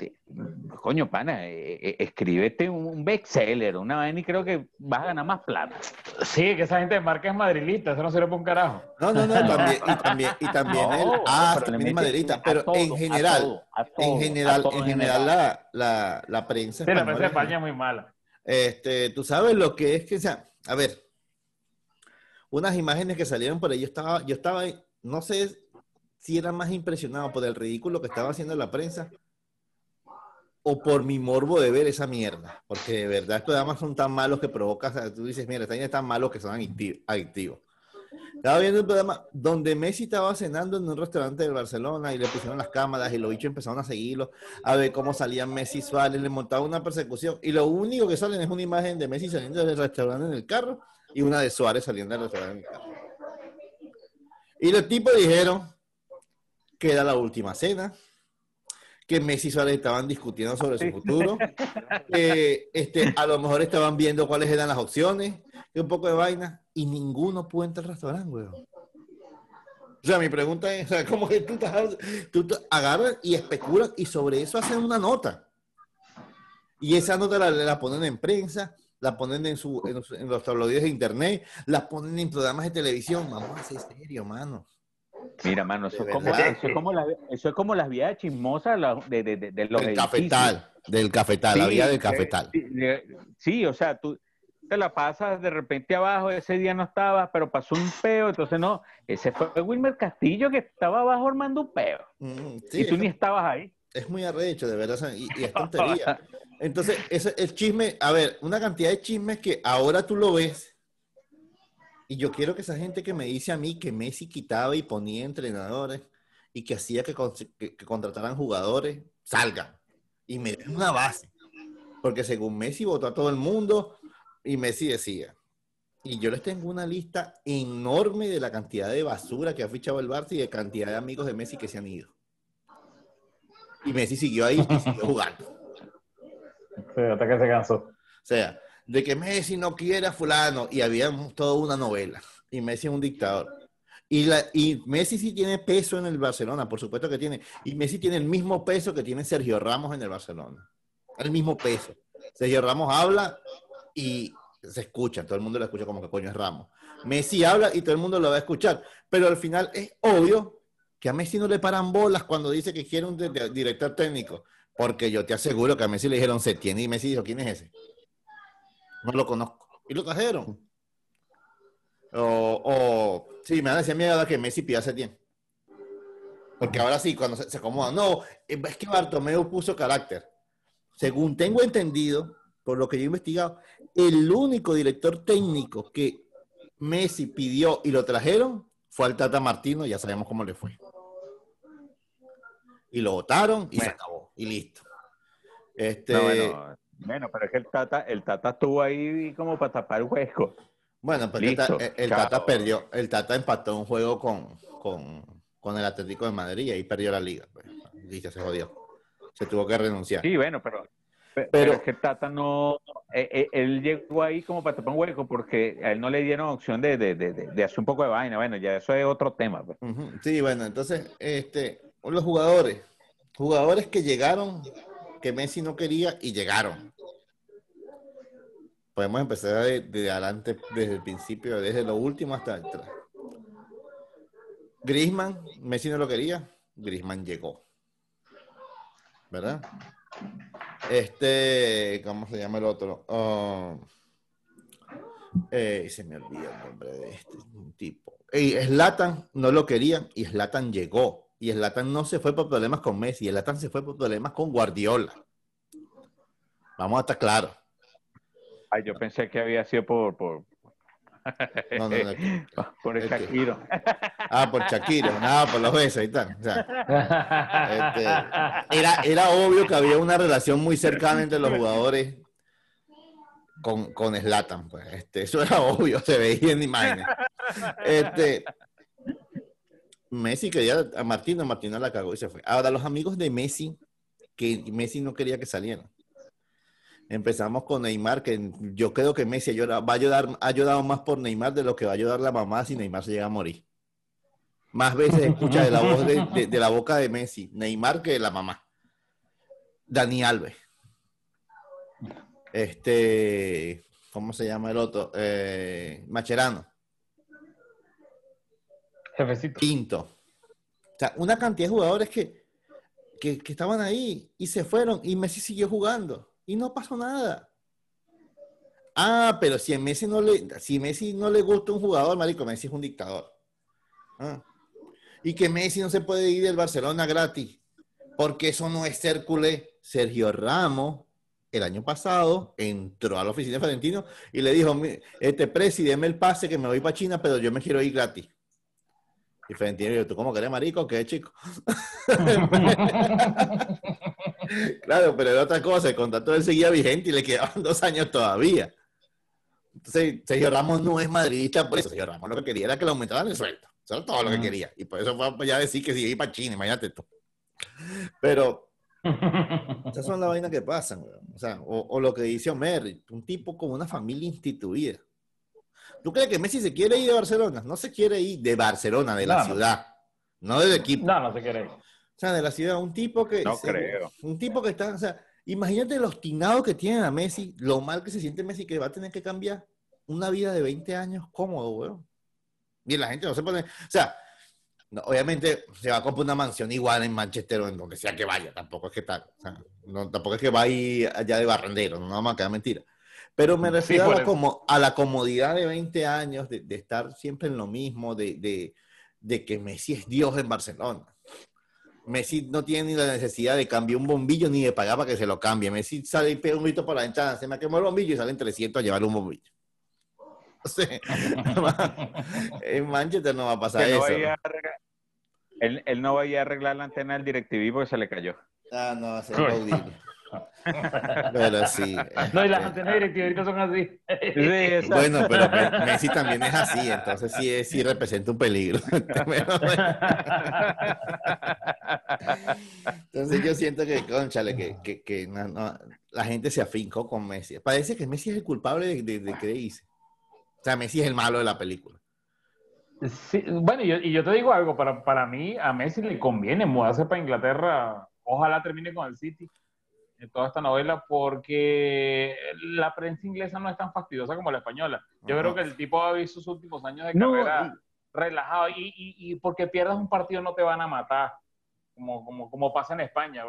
coño, pana, eh, eh, escríbete un bestseller, una vaina y creo que vas a ganar más plata. Sí, que esa gente de marca es madrilita, eso no sirve para un carajo. No, no, no, también, y también, y también el ah, también es madrilita, pero en general, en general, en general la, la, la prensa. Sí, la prensa de España es muy mala. Este, tú sabes lo que es que, o sea, a ver, unas imágenes que salieron por ahí, yo estaba, yo estaba, no sé si era más impresionado por el ridículo que estaba haciendo la prensa o por mi morbo de ver esa mierda. Porque de verdad estos programas son tan malos que provocas, tú dices, mira, están tan malos que son adictivos. Estaba viendo un programa donde Messi estaba cenando en un restaurante de Barcelona y le pusieron las cámaras y los bichos empezaron a seguirlo, a ver cómo salían Messi Suárez, le montaban una persecución y lo único que salen es una imagen de Messi saliendo del restaurante en el carro y una de Suárez saliendo del restaurante en el carro. Y los tipos dijeron que era la última cena, que Messi y Suárez estaban discutiendo sobre su futuro, que este, a lo mejor estaban viendo cuáles eran las opciones, y un poco de vaina, y ninguno pudo entrar al restaurante, weón. O sea, mi pregunta es, ¿cómo que tú, tú agarras y especulas y sobre eso hacen una nota? Y esa nota la, ponen en prensa, la ponen en, su, en, en los tabloides de internet, la ponen en programas de televisión. Vamos a ser serio, mano. Mira, mano, eso, es como, eso, es como, las vías chismosas de, de, de, los del cafetal, del cafetal, la vía del cafetal. Sí, o sea, tú te la pasas de repente abajo, ese día no estaba, pero pasó un peo, entonces no, ese fue Wilmer Castillo que estaba abajo armando un peo. Mm, y tú ni estabas ahí. Es muy arrecho, de verdad, y, y es tontería. Entonces, ese, el chisme, a ver, una cantidad de chismes que ahora tú lo ves y yo quiero que esa gente que me dice a mí que Messi quitaba y ponía entrenadores y que hacía que, contrataran jugadores, salgan y me den una base. Porque según Messi votó a todo el mundo y Messi decía. Y yo les tengo una lista enorme de la cantidad de basura que ha fichado el Barça y de cantidad de amigos de Messi que se han ido. Y Messi siguió ahí y siguió jugando. Sí, hasta que se cansó. O sea, de que Messi no quiere a fulano y había toda una novela. Y Messi es un dictador. Y, la, y Messi sí tiene peso en el Barcelona, por supuesto que tiene. Y Messi tiene el mismo peso que tiene Sergio Ramos en el Barcelona. El mismo peso. Sergio Ramos habla y se escucha, todo el mundo lo escucha como que coño es Ramos. Messi habla y todo el mundo lo va a escuchar. Pero al final es obvio que a Messi no le paran bolas cuando dice que quiere un director técnico. Porque yo te aseguro que a Messi le dijeron se tiene y Messi dijo, ¿quién es ese? No lo conozco. Y lo trajeron. O, o sí, me han decía que Messi pide hace tiempo. Porque ahora sí, cuando se, acomoda. No, es que Bartomeu puso carácter. Según tengo entendido, por lo que yo he investigado, el único director técnico que Messi pidió y lo trajeron fue al Tata Martino, ya sabemos cómo le fue. Y lo votaron y se acabó. Y listo. Este, bueno, pero es que el Tata, el Tata estuvo ahí como para tapar el hueco. Bueno, porque el, Tata perdió, el Tata empató un juego con, con, el Atlético de Madrid y perdió la liga. Pues. se jodió. Se tuvo que renunciar. Sí, bueno, pero, pero, es que Tata no, eh, eh, él llegó ahí como para tapar un hueco porque a él no le dieron opción de, de, hacer un poco de vaina. Bueno, ya eso es otro tema. Pues. Sí, bueno, entonces, este, los jugadores, jugadores que llegaron, que Messi no quería y llegaron. podemos empezar de, adelante, desde el principio, desde lo último hasta atrás. Grisman, Messi no lo quería, Grisman llegó. ¿Verdad? Este, ¿cómo se llama el otro? Oh, eh, se me olvida el nombre de este tipo. Y Slatan no lo quería y Slatan llegó. Y Slatan no se fue por problemas con Messi, Slatan se fue por problemas con Guardiola. Vamos a estar claros. Ay, yo pensé que había sido por, por, no, no, no, por el Shakiro. Ah, por Shakiro, nada, por los besos y tal. Este, era, era obvio que había una relación muy cercana entre los jugadores con, con Slatan, pues. Este, eso era obvio, se veía en imágenes. Este, Messi quería a Martino, Martino la cagó y se fue. Ahora, los amigos de Messi, que Messi no quería que salieran. Empezamos con Neymar, que yo creo que Messi va a ayudar, ha ayudado más por Neymar de lo que va a ayudar la mamá si Neymar se llega a morir. Más veces escucha de la voz de, la boca de Messi, Neymar que la mamá. Dani Alves. Este, ¿cómo se llama el otro? Eh, Macherano. Jefecito. Quinto. O sea, una cantidad de jugadores que, que, que estaban ahí y se fueron y Messi siguió jugando y no pasó nada. Ah, pero si a Messi no le, si Messi no le gusta un jugador, marico, Messi es un dictador. Ah. Y que Messi no se puede ir del Barcelona gratis, porque eso no es ser culé. Sergio Ramos, el año pasado, entró a la oficina de Valentino y le dijo, este presi, deme el pase que me voy para China, pero yo me quiero ir gratis. Y Valentino dijo, ¿tú cómo querés, marico? ¿Qué chico? claro, pero era otra cosa, el contrato él seguía vigente y le quedaban dos años todavía. Entonces, Sergio Ramos no es madridista por eso. Sergio Ramos lo que quería era que le aumentaran el sueldo. Eso era todo lo que quería. Y por eso fue ya decir que si iba para China, imagínate tú. Pero esas son las vainas que pasan, o, sea, o, lo que dice Omer, un tipo con una familia instituida. ¿Tú crees que Messi se quiere ir de Barcelona? No se quiere ir de Barcelona, de la ciudad, no del equipo. No, no se quiere ir. O sea, de la ciudad, un tipo que... No creo. Un tipo que está, o sea, imagínate los tinados que tiene a Messi, lo mal que se siente Messi que va a tener que cambiar una vida de 20 años cómodo, weón. Y la gente no se pone, o sea, obviamente se va a comprar una mansión igual en Manchester o en donde sea que vaya, tampoco es que tal, o sea, no, tampoco es que va a ir allá de barrendero, no vamos a quedar mentira. Pero me refiero a, la como, a la comodidad de 20 años, de, de estar siempre en lo mismo, de, de, de que Messi es Dios en Barcelona. Messi no tiene ni la necesidad de cambiar un bombillo ni de pagar para que se lo cambie. Messi sale y pega un grito por la ventana, se me quemó el bombillo y salen 300 a llevar un bombillo. O sea, en Manchester no va a pasar eso. él, no va a ir a arreglar la antena del DirecTV porque se le cayó. Ah, no, va a ser audible. Pero sí. No, y las este, antenas directivas son así. bueno, pero Messi también es así, entonces sí, sí representa un peligro. entonces yo siento que, conchale, que, que, que la gente se afincó con Messi. Parece que Messi es el culpable de, de, de que dice. O sea, Messi es el malo de la película. Sí, bueno, y yo, y yo te digo algo, para, para mí a Messi le conviene mudarse para Inglaterra, ojalá termine con el City toda esta novela porque la prensa inglesa no es tan fastidiosa como la española. Yo creo que el tipo ha visto sus últimos años de carrera relajado y, y, porque pierdas un partido no te van a matar, como, como, como pasa en España.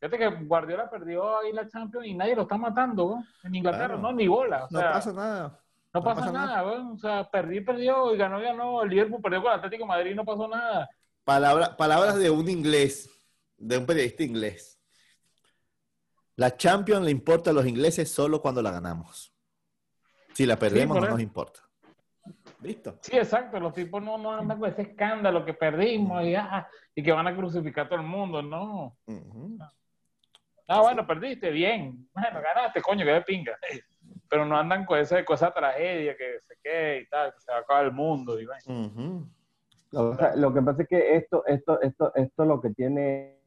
Fíjate que Guardiola perdió ahí la Champions y nadie lo está matando en Inglaterra, no, ni bola. no pasa nada. No, pasa, nada, o sea, perdí, perdió y ganó, ganó. El Liverpool perdió con el Atlético de Madrid y no pasó nada. Palabra, palabras de un inglés, de un periodista inglés. La Champions le importa a los ingleses solo cuando la ganamos. Si la perdemos no nos importa. ¿Listo? Sí, exacto. Los tipos no, no andan con ese escándalo que perdimos y, ah, y que van a crucificar a todo el mundo, no. Ah, bueno, perdiste, bien. Bueno, ganaste, coño, que de pinga. Pero no andan con, esa, con esa tragedia que se quede y tal, que se va a acabar el mundo. Y lo que pasa es que esto, esto, esto, esto lo que tiene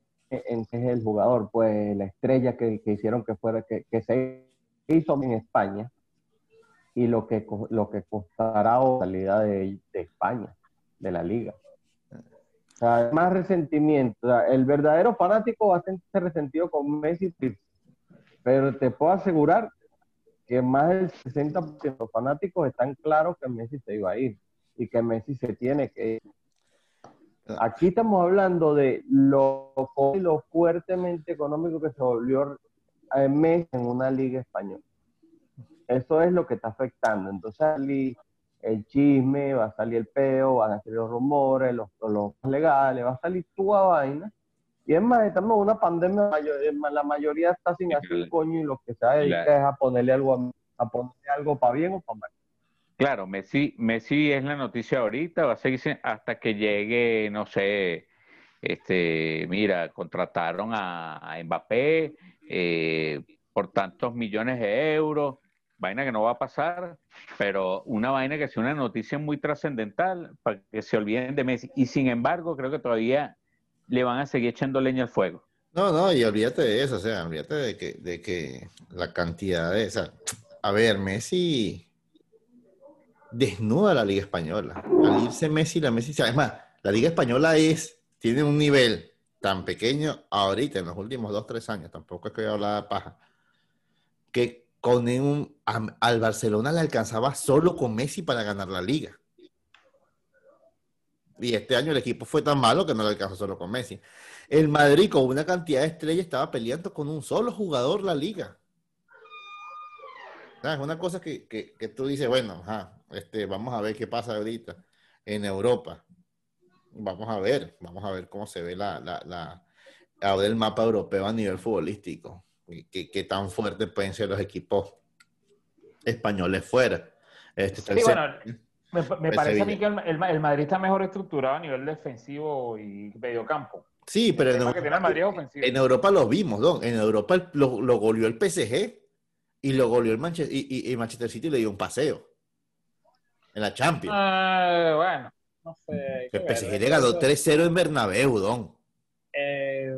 en es el jugador, pues la estrella que, hicieron que fuera, que, se hizo en España y lo que, lo que costará la salida de, España, de la liga. O sea, más resentimiento. el verdadero fanático va a sentirse resentido con Messi, pero te puedo asegurar que más del 60% de los fanáticos están claros que Messi se iba a ir y que Messi se tiene que ir. Aquí estamos hablando de lo, lo fuertemente económico que se volvió eh, Messi en una liga española. Eso es lo que está afectando. Entonces, el chisme, va a salir el peo, van a salir los rumores, los, los legales, va a salir toda vaina. Y es más, estamos en una pandemia, la mayoría está sin hacer coño y lo que se dedica es a ponerle algo, a, ponerle algo para bien o para mal. Claro, Messi, Messi es la noticia ahorita, va a seguir hasta que llegue, no sé, este, mira, contrataron a, Mbappé eh, por tantos millones de euros, vaina que no va a pasar, pero una vaina que sea una noticia muy trascendental para que se olviden de Messi. Y sin embargo, creo que todavía le van a seguir echando leña al fuego. No, no, y olvídate de eso, o sea, olvídate de que, de que la cantidad de, esa a ver, Messi desnuda la Liga Española. Al irse Messi, la Messi, además, la Liga Española es, tiene un nivel tan pequeño ahorita, en los últimos dos, tres años, tampoco es que voy a paja, que con un, al Barcelona le alcanzaba solo con Messi para ganar la liga. Y este año el equipo fue tan malo que no le alcanzó solo con Messi. El Madrid con una cantidad de estrellas estaba peleando con un solo jugador la liga. Es una cosa que, tú dices, bueno, este, vamos a ver qué pasa ahorita en Europa. Vamos a ver, vamos a ver cómo se ve la, la, ahora el mapa europeo a nivel futbolístico. Qué, qué tan fuertes pueden ser los equipos españoles fuera. Este, sí, bueno, me, parece a mí que el, Madrid está mejor estructurado a nivel defensivo y mediocampo. Sí, pero en Europa, en Europa, lo vimos, Don. En Europa lo, lo goleó el PSG y lo goleó el Manchester, y, Manchester City le dio un paseo. En la Champions. Ah, bueno, no sé. El PSG le ganó 3-0 en Bernabéu, Don. Eh,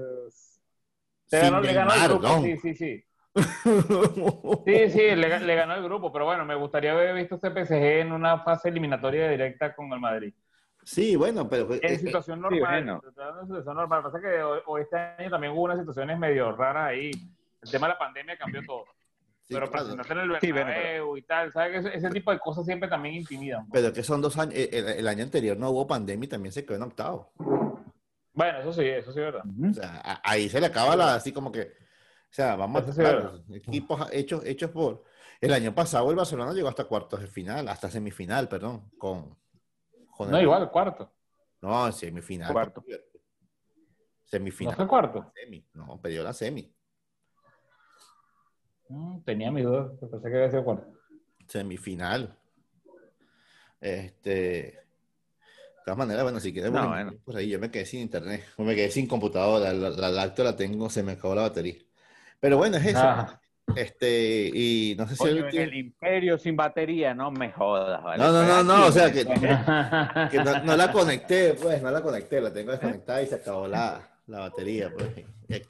ganó, le ganó el grupo, sí, sí, sí. Sí, sí, le, ganó el grupo, pero bueno, me gustaría haber visto este PSG en una fase eliminatoria directa con el Madrid. Sí, bueno, pero... En eh, situación normal, en situación normal. Pasa que hoy, este año también hubo unas situaciones medio raras ahí. El tema de la pandemia cambió todo. Pero claro. presentarse en el Bernabéu y tal, ¿sabes? Ese, ese, tipo de cosas siempre también intimidan. Pero que son dos años, el, año anterior no hubo pandemia y también se quedó en octavo. Bueno, eso sí, eso sí es verdad. O sea, ahí se le acaba la, así como que o sea, vamos a ver equipos hechos, hechos por... El año pasado el Barcelona llegó hasta cuartos de final, hasta semifinal, perdón, con... no, igual, cuarto. No, semifinal. Cuarto. Semifinal. ¿No fue cuarto? Semi. No, perdió la semi. Mm, tenía mis dudas, pensé que había sido cuarto. Semifinal. Este... De todas maneras, bueno, si quieres, no, bueno. por ahí yo me quedé sin internet, me quedé sin computadora, la, la, la, la tengo, se me acabó la batería. Pero bueno, es eso. Ah. Este, y no sé si el, imperio sin batería, no me jodas. ¿vale? No, no, no, no, o sea que, que no, la conecté, pues, no la conecté, la tengo desconectada y se acabó la, la batería, pues.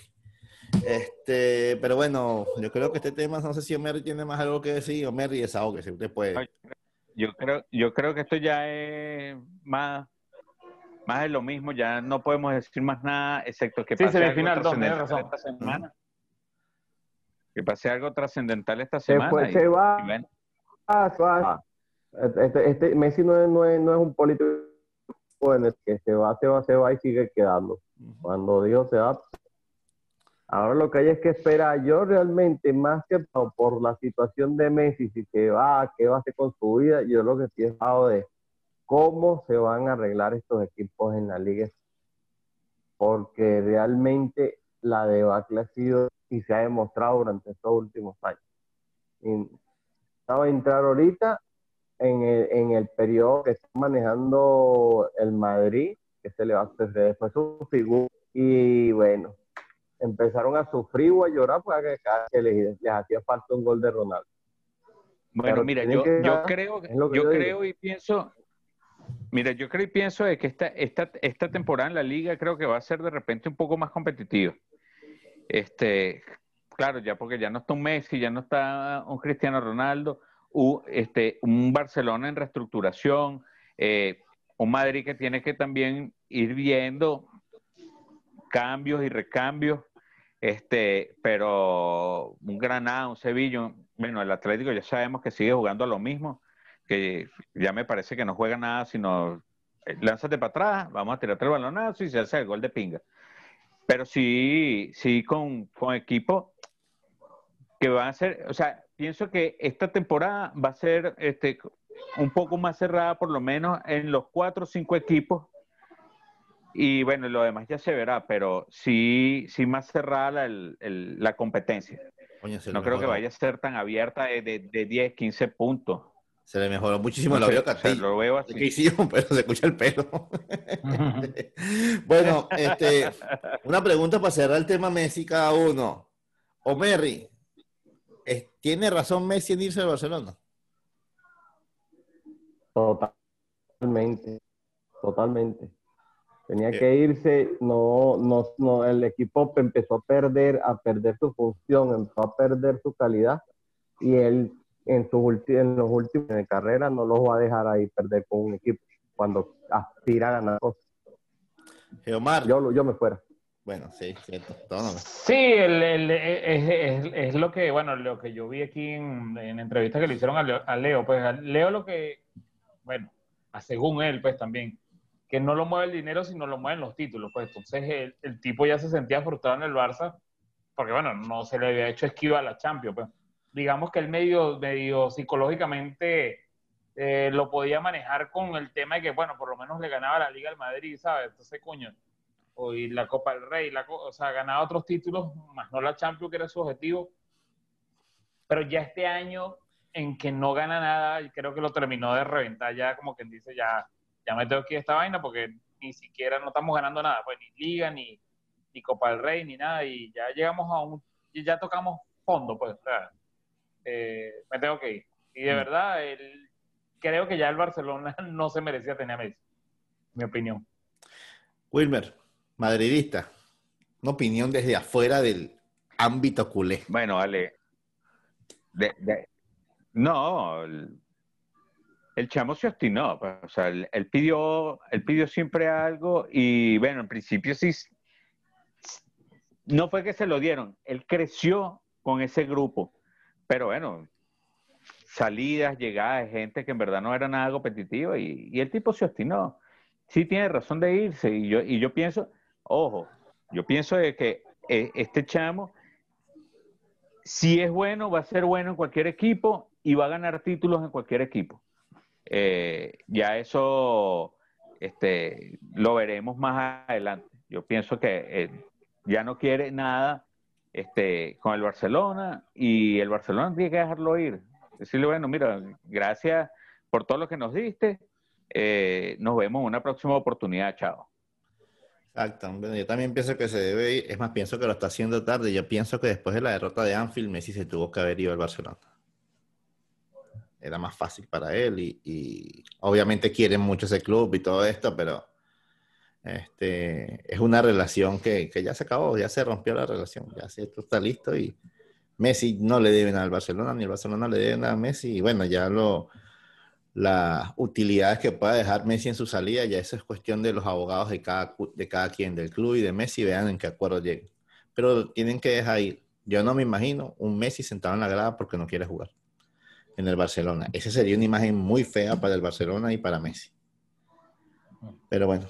Este, pero bueno, yo creo que este tema, no sé si Omer tiene más algo que decir, Omer y que si usted puede. Yo creo, yo creo que esto ya es más, más de lo mismo, ya no podemos decir más nada, excepto que sí, pase algo final, razón. esta semana que pase algo trascendental esta semana. Después se va. Ah, este, este, Messi no es, no, es, no es un político que se va, se va, se va y sigue quedando. Cuando Dios se va. Ahora lo que hay es que esperar. Yo realmente, más que por la situación de Messi, si se va, qué va a hacer con su vida, yo lo que estoy pensado de cómo se van a arreglar estos equipos en la liga. Porque realmente la debacle ha sido y se ha demostrado durante estos últimos años. Y estaba a entrar ahorita en el, en el periodo que está manejando el Madrid, que se le va a hacer después su figura, y bueno, empezaron a sufrir o a llorar porque cada que les, les hacía falta un gol de Ronaldo. Bueno, mira, yo, yo creo, yo, yo creo y pienso, mira, yo creo y pienso de que esta, esta, esta temporada en la liga creo que va a ser de repente un poco más competitiva. Este, claro, ya porque ya no está un Messi, ya no está un Cristiano Ronaldo, este, un Barcelona en reestructuración, eh, un Madrid que tiene que también ir viendo cambios y recambios, este, pero un Granada, un Sevilla, bueno, el Atlético ya sabemos que sigue jugando a lo mismo, que ya me parece que no juega nada, sino eh, lánzate para atrás, vamos a tirarte el balonazo y se hace el gol de pinga. Pero sí, sí con, con equipo que van a ser, o sea, pienso que esta temporada va a ser este, un poco más cerrada, por lo menos en los cuatro o cinco equipos. Y bueno, lo demás ya se verá, pero sí, sí más cerrada la, competencia. no creo que vaya a ser tan abierta de, de, 10, 15 puntos. Se le mejoró muchísimo lo veo Lo veo así. ¿Qué hicimos? Pero se escucha el pelo. bueno, este, una pregunta para cerrar el tema Messi cada uno. O Merry, ¿tiene razón Messi en irse de Barcelona? Totalmente, totalmente. Tenía que irse, no, no, no, el equipo empezó a perder, a perder su función, empezó a perder su calidad y él en, sus en los últimos de carrera no los va a dejar ahí perder con un equipo cuando aspira a ganar cosas. Geomar. Yo, yo me fuera. Bueno, sí, cierto. Sí, el, es, es, lo que, bueno, lo que yo vi aquí en, en entrevista que le hicieron a Leo, a Leo, pues a Leo lo que, bueno, según él, pues también, que no lo mueve el dinero, sino lo mueven los títulos, pues entonces el, tipo ya se sentía frustrado en el Barça, porque bueno, no se le había hecho esquiva a la Champions, pues digamos que él medio, medio psicológicamente eh, lo podía manejar con el tema de que, bueno, por lo menos le ganaba la Liga al Madrid, ¿sabes? Entonces, coño, y la Copa del Rey, la, o sea, ganaba otros títulos, más no la Champions, que era su objetivo. Pero ya este año, en que no gana nada, creo que lo terminó de reventar ya, como quien dice, ya, ya me tengo que ir esta vaina porque ni siquiera no estamos ganando nada, pues ni Liga, ni, ni Copa del Rey, ni nada, y ya llegamos a un, ya tocamos fondo, pues, o sea, eh, me tengo que ir. Y de mm. verdad, el, creo que ya el Barcelona no se merecía tener a Messi, mi opinión. Wilmer madridista, una opinión desde afuera del ámbito culé. Bueno, vale. no, el, chamo se obstinó. Pues, o sea, él, pidió, él pidió siempre algo y bueno, en principio sí. No fue que se lo dieron, él creció con ese grupo. Pero bueno, salidas, llegadas gente que en verdad no era nada competitivo y, y el tipo se obstinó. Sí tiene razón de irse y yo, y yo pienso, Ojo, yo pienso de que eh, este chamo, si es bueno, va a ser bueno en cualquier equipo y va a ganar títulos en cualquier equipo. Eh, ya eso este, lo veremos más adelante. Yo pienso que eh, ya no quiere nada este, con el Barcelona y el Barcelona tiene que dejarlo ir. Decirle, bueno, mira, gracias por todo lo que nos diste. nos vemos en una próxima oportunidad. Chao. Exacto. yo también pienso que se debe ir. Es más, pienso que lo está haciendo tarde. Yo pienso que después de la derrota de Anfield, Messi se tuvo que haber ido al Barcelona. Era más fácil para él y, obviamente quieren mucho ese club y todo esto, pero este, es una relación que, que, ya se acabó, ya se rompió la relación, ya esto está listo y Messi no le debe nada al Barcelona, ni el Barcelona le debe nada a Messi y bueno, ya lo, las utilidades que pueda dejar Messi en su salida, ya eso es cuestión de los abogados de cada, de cada quien, del club y de Messi, vean en qué acuerdo lleguen. Pero tienen que dejar ir. Yo no me imagino un Messi sentado en la grada porque no quiere jugar en el Barcelona. Esa sería una imagen muy fea para el Barcelona y para Messi. Pero bueno.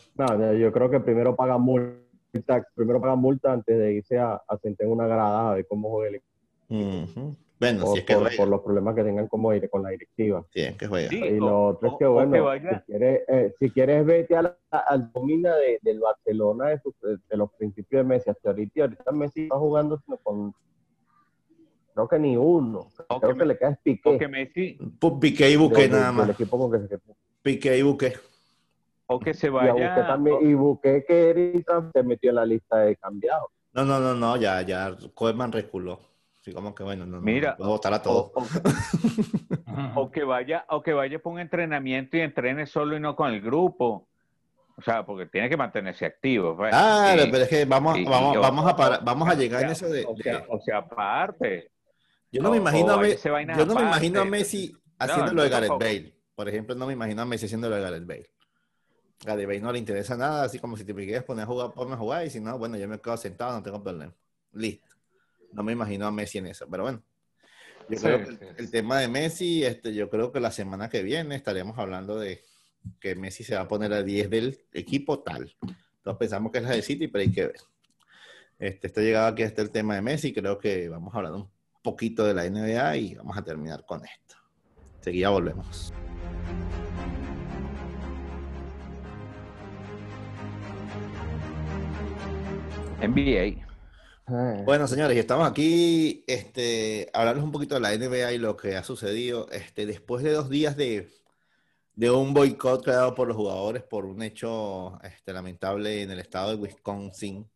yo creo que primero paga multa, primero paga multa antes de irse a, sentar en una grada a ver cómo juega el equipo. Bueno, por, si es que por, los problemas que tengan como ir con la directiva. Sí, es que juega. y lo otro es que, bueno, si, quieres, eh, si quieres vete al domina de, del Barcelona de, de, los principios de Messi hasta ahorita. Ahorita Messi está jugando con creo que ni uno. creo que, le queda es Piqué. Porque Messi... Pues Piqué y Buqué nada más. El equipo con que se Piqué y Buqué. O que se vaya... Y, Buqué también, y Buqué que se metió en la lista de cambiados. No, no, no, no, ya, ya Koeman reculó como que bueno, no, Mira, no, votar a todos. O, que vaya, o que vaya por un entrenamiento y entrene solo y no con el grupo. O sea, porque tiene que mantenerse activo. Pues. Claro, pero es que vamos, vamos, vamos, a vamos a llegar en eso de. O sea, o sea aparte. Yo no, me imagino, a, Messi, yo no me imagino a Messi haciendo lo de Gareth Bale. Por ejemplo, no me imagino a Messi haciendo lo de Gareth Bale. Gareth Bale no le interesa nada, así como si te quieres poner a jugar, ponme a jugar, y si no, bueno, yo me quedo sentado, no tengo problema. Listo. No me imagino a Messi en eso, pero bueno. Yo creo que el, tema de Messi, este, yo creo que la semana que viene estaremos hablando de que Messi se va a poner a 10 del equipo tal. Entonces pensamos que es la de City, pero hay que ver. Este, está llegado aquí hasta el tema de Messi. Creo que vamos a hablar un poquito de la NBA y vamos a terminar con esto. Seguida volvemos. NBA. Bueno, señores, y estamos aquí este, hablarles un poquito de la NBA y lo que ha sucedido este, después de dos días de, un boicot creado por los jugadores por un hecho este, lamentable en el estado de Wisconsin.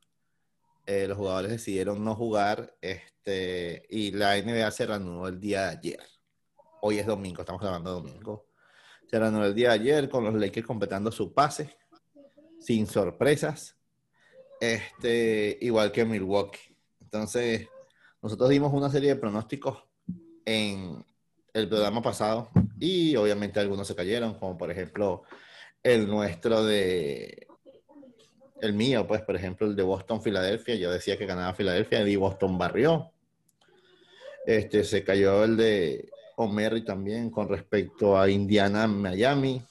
Eh, los jugadores decidieron no jugar este, y la NBA se reanudó el día de ayer. Hoy es domingo, estamos grabando domingo. Se reanudó el día de ayer con los Lakers completando su pase, sin sorpresas este, igual que Milwaukee. Entonces, nosotros dimos una serie de pronósticos en el programa pasado y obviamente algunos se cayeron, como por ejemplo el nuestro de el mío, pues por ejemplo el de Boston Filadelfia, yo decía que ganaba Filadelfia y Boston barrió. Este se cayó el de O'Mary también con respecto a Indiana Miami.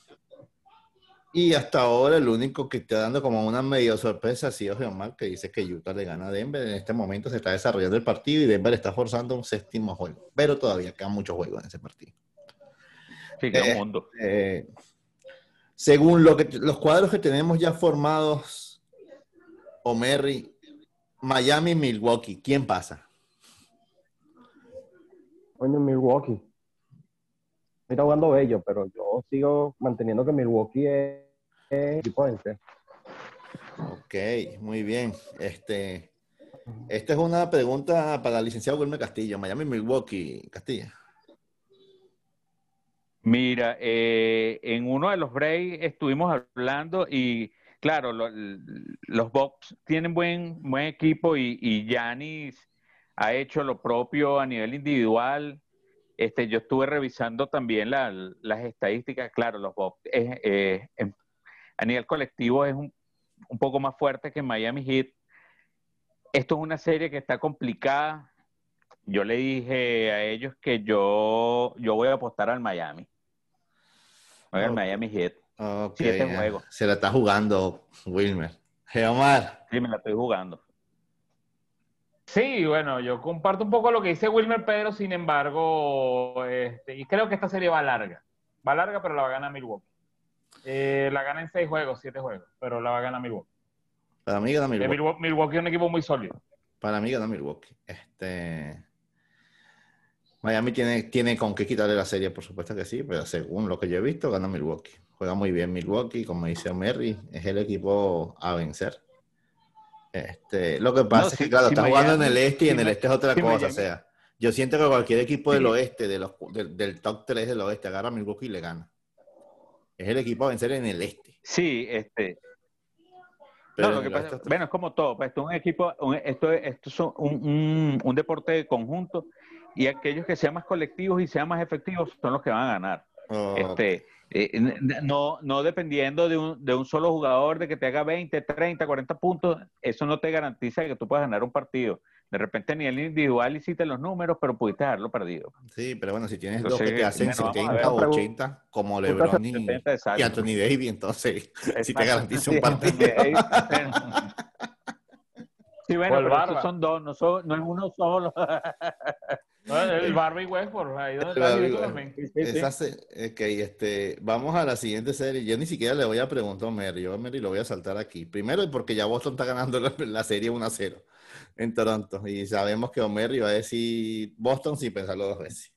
Y hasta ahora el único que está dando como una medio sorpresa ha sido Geomar, que dice que Utah le gana a Denver. En este momento se está desarrollando el partido y Denver está forzando un séptimo juego. Pero todavía quedan muchos juegos en ese partido. Sí, queda un mundo. Eh, según lo que, los cuadros que tenemos ya formados, Omerri, Miami, Milwaukee, ¿quién pasa? Bueno, Milwaukee está jugando bello, pero yo sigo manteniendo que Milwaukee es, equipo Ok, muy bien. Este, esta es una pregunta para el licenciado Wilmer Castillo, Miami, Milwaukee, Castilla. Mira, eh, en uno de los breaks estuvimos hablando y claro, los Bobs tienen buen, buen equipo y, y Giannis ha hecho lo propio a nivel individual. Este, yo estuve revisando también las estadísticas, claro, los a nivel colectivo es un, poco más fuerte que Miami Heat. Esto es una serie que está complicada. Yo le dije a ellos que yo, yo voy a apostar al Miami. Al Miami Heat. Siete juegos. Se la está jugando Wilmer. Geomar. Sí, me la estoy jugando. Sí, bueno, yo comparto un poco lo que dice Wilmer Pedro, sin embargo, este, y creo que esta serie va larga. Va larga, pero la va a ganar Milwaukee. Eh, la gana en seis juegos, siete juegos, pero la va a ganar Milwaukee. Para mí gana eh, Milwaukee. Milwaukee es un equipo muy sólido. Para mí gana Milwaukee. Este... Miami tiene, tiene con qué quitarle la serie, por supuesto que sí, pero según lo que yo he visto, gana Milwaukee. Juega muy bien Milwaukee, como dice Merry, es el equipo a vencer. Este, lo que pasa es que, claro, está jugando en el este y en el este es otra cosa. O sea, yo siento que cualquier equipo del oeste, de los, del, top 3 del oeste, agarra a Milwaukee y le gana. Es el equipo a vencer en el este. Sí, este. bueno, es como todo. Pues, esto es un equipo, esto, esto es un, un, deporte de conjunto y aquellos que sean más colectivos y sean más efectivos son los que van a ganar. este, eh, no, no dependiendo de un, de un solo jugador, de que te haga 20, 30, 40 puntos, eso no te garantiza que tú puedas ganar un partido. De repente a nivel individual hiciste los números, pero pudiste haberlo perdido. Sí, pero bueno, si tienes dos que te hacen 70 o 80, como LeBron y, Anthony Davis, entonces si te garantiza un partido. sí, bueno, pero esos son dos, no, son, no es uno solo. el Barbie Westbrook, ahí donde está sí, este, vamos a la siguiente serie. Yo ni siquiera le voy a preguntar a Mary. Yo a Mary lo voy a saltar aquí. Primero, porque ya Boston está ganando la, serie 1-0 en Toronto. Y sabemos que Omer iba a decir Boston sin pensarlo dos veces.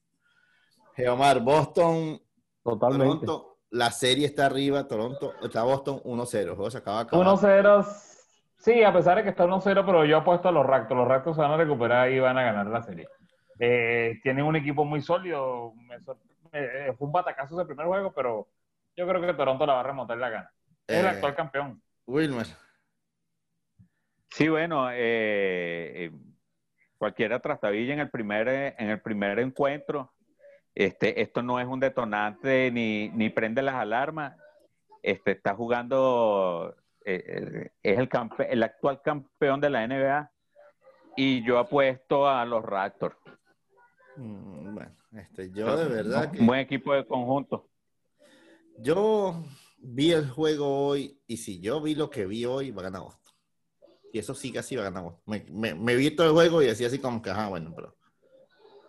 Geomar, Boston. Totalmente. Toronto, la serie está arriba. Toronto está Boston 1-0. se acaba 1-0. Sí, a pesar de que está 1-0, pero yo apuesto a los Raptors. Los Raptors se van a recuperar y van a ganar la serie. Eh, tienen un equipo muy sólido. Eh, fue un batacazo ese primer juego, pero yo creo que Toronto la va a remontar la gana. Es el eh, actual campeón. Wilmer. Sí, bueno, cualquiera trastabilla en el primer, en el primer encuentro. Este, esto no es un detonante ni, ni prende las alarmas. Este, está jugando, es el, el actual campeón de la NBA y yo apuesto a los Raptors. Mm, bueno, este, yo de verdad que... Buen equipo de conjunto. Yo vi el juego hoy y si yo vi lo que vi hoy, va a ganar Boston. Y eso sí que así va a ganar Boston. Me, me, vi todo el juego y decía así como que, ah, bueno, pero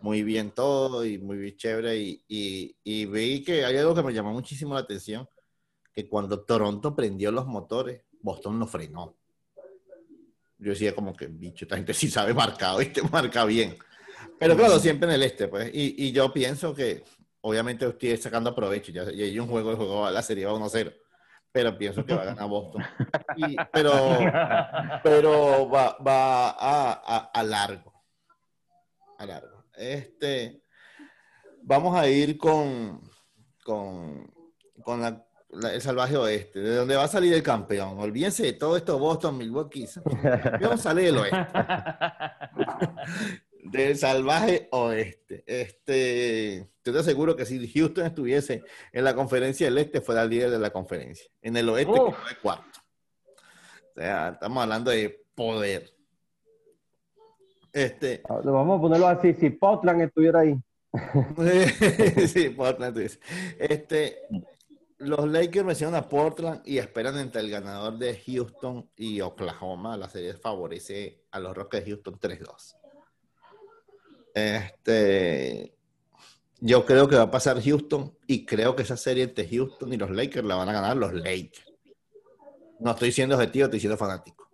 muy bien todo y muy bien chévere. Y, y, y vi que hay algo que me llamó muchísimo la atención, que cuando Toronto prendió los motores, Boston no frenó. Yo decía como que, bicho, esta gente sí sabe marcar, ¿viste? Marca bien. Pero claro, siempre en el este, pues. Y, y yo pienso que, obviamente, estoy sacando provecho. Ya, ya hay un juego, el juego la serie va 1-0. Pero pienso que va a ganar Boston. pero pero va, va a, a, largo. A largo. Este, vamos a ir con, con, con la el salvaje oeste, de donde va a salir el campeón. Olvídense de todo esto, Boston, Milwaukee. El campeón sale del oeste. Del salvaje oeste. Este, te aseguro que si Houston estuviese en la conferencia del este, fuera el líder de la conferencia. En el oeste, que cuarto. O sea, estamos hablando de poder. Este, ah, vamos a ponerlo así, si Portland estuviera ahí. sí, Portland estuviese. Este, los Lakers mencionan a Portland y esperan entre el ganador de Houston y Oklahoma. La serie favorece a los Rockets de Houston 3-2. Este, yo creo que va a pasar Houston y creo que esa serie entre Houston y los Lakers la van a ganar los Lakers. No estoy siendo objetivo, estoy siendo fanático.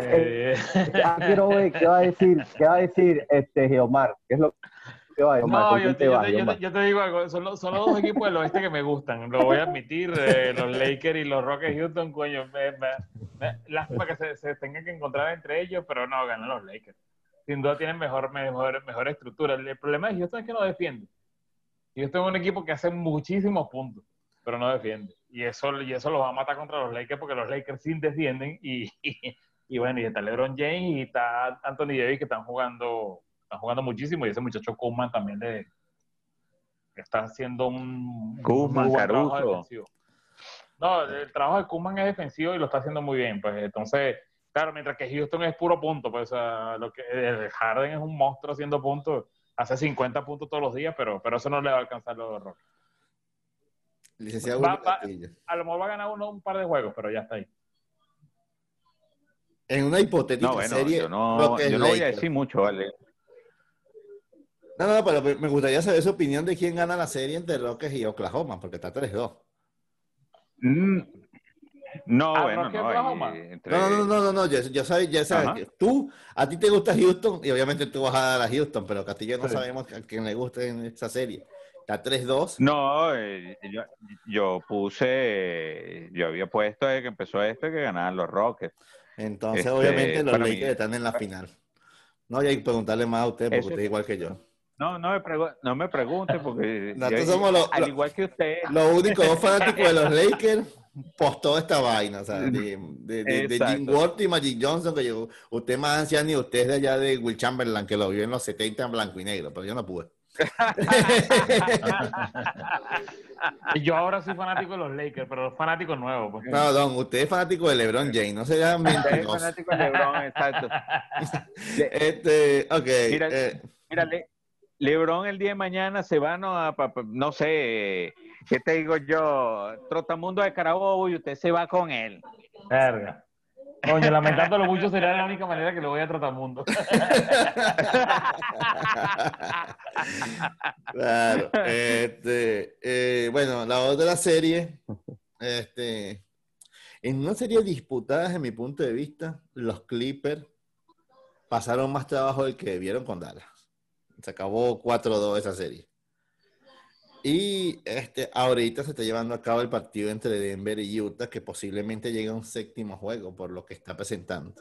Eh, quiero ver qué va a decir, qué va a decir este Geomar, qué es lo no, yo, te, yo, te, digo algo, son, los, dos equipos del oeste que me gustan, lo voy a admitir, eh, los Lakers y los Rockets Houston, coño, me, me, lástima que se, se, tengan que encontrar entre ellos, pero no, ganan los Lakers. Sin duda tienen mejor, mejor, mejor estructura. El, problema de Houston es que no defiende. Houston es un equipo que hace muchísimos puntos, pero no defiende. Y eso, y eso los va a matar contra los Lakers porque los Lakers sí defienden y, y, bueno, y está LeBron James y está Anthony Davis que están jugando están jugando muchísimo y ese muchacho Kuman también le está haciendo un, Kuman, Caruso. No, el trabajo de Kuman es defensivo y lo está haciendo muy bien, pues entonces, claro, mientras que Houston es puro punto, pues lo que el Harden es un monstruo haciendo puntos, hace 50 puntos todos los días, pero, pero eso no le va a alcanzar los Rockets. a lo mejor va a ganar uno un par de juegos, pero ya está ahí. En una hipotética serie. Yo no, yo no voy a decir mucho, ¿vale? No, no, pero me gustaría saber su opinión de quién gana la serie entre Rockets y Oklahoma, porque está 3-2. Mm, no, ah, bueno, no, no, no, no, no, yo, sabes, ya sabes, que tú, a ti te gusta Houston y obviamente tú vas a dar a Houston, pero Castillo no sabemos a quién le gusta en esta serie. Está 3-2. No, eh, yo, yo, puse, yo había puesto desde que empezó esto que ganaban los Rockets. Entonces, este, obviamente, los Lakers están en la final. No, hay que preguntarle más a usted, porque usted es igual que yo. No, no me, no me pregunte porque somos al igual que usted. Los únicos dos fanáticos de los Lakers postó esta vaina, o sea, de, de, Jim Ward y Magic Johnson, que llegó. Usted más anciano y usted de allá de Will Chamberlain, que lo vio en los 70 en blanco y negro, pero yo no pude. yo ahora soy fanático de los Lakers, pero los fanáticos nuevos. Pues. No, Don, usted es fanático de LeBron James, no se llaman Usted es fanático de LeBron, exacto. este, ok. Mira, eh, mírale, Lebron el día de mañana se va, no, a, no sé, ¿qué te digo yo? Trotamundo de Carabobo y usted se va con él. Verga. Coño, lamentándolo mucho sería la única manera que lo voy a Trotamundo. claro. Este, eh, bueno, la otra serie, este, en una serie disputada desde mi punto de vista, los Clippers pasaron más trabajo del que debieron con Dallas. Se acabó 4-2 esa serie. Y este, ahorita se está llevando a cabo el partido entre Denver y Utah, que posiblemente llegue a un séptimo juego por lo que está presentando.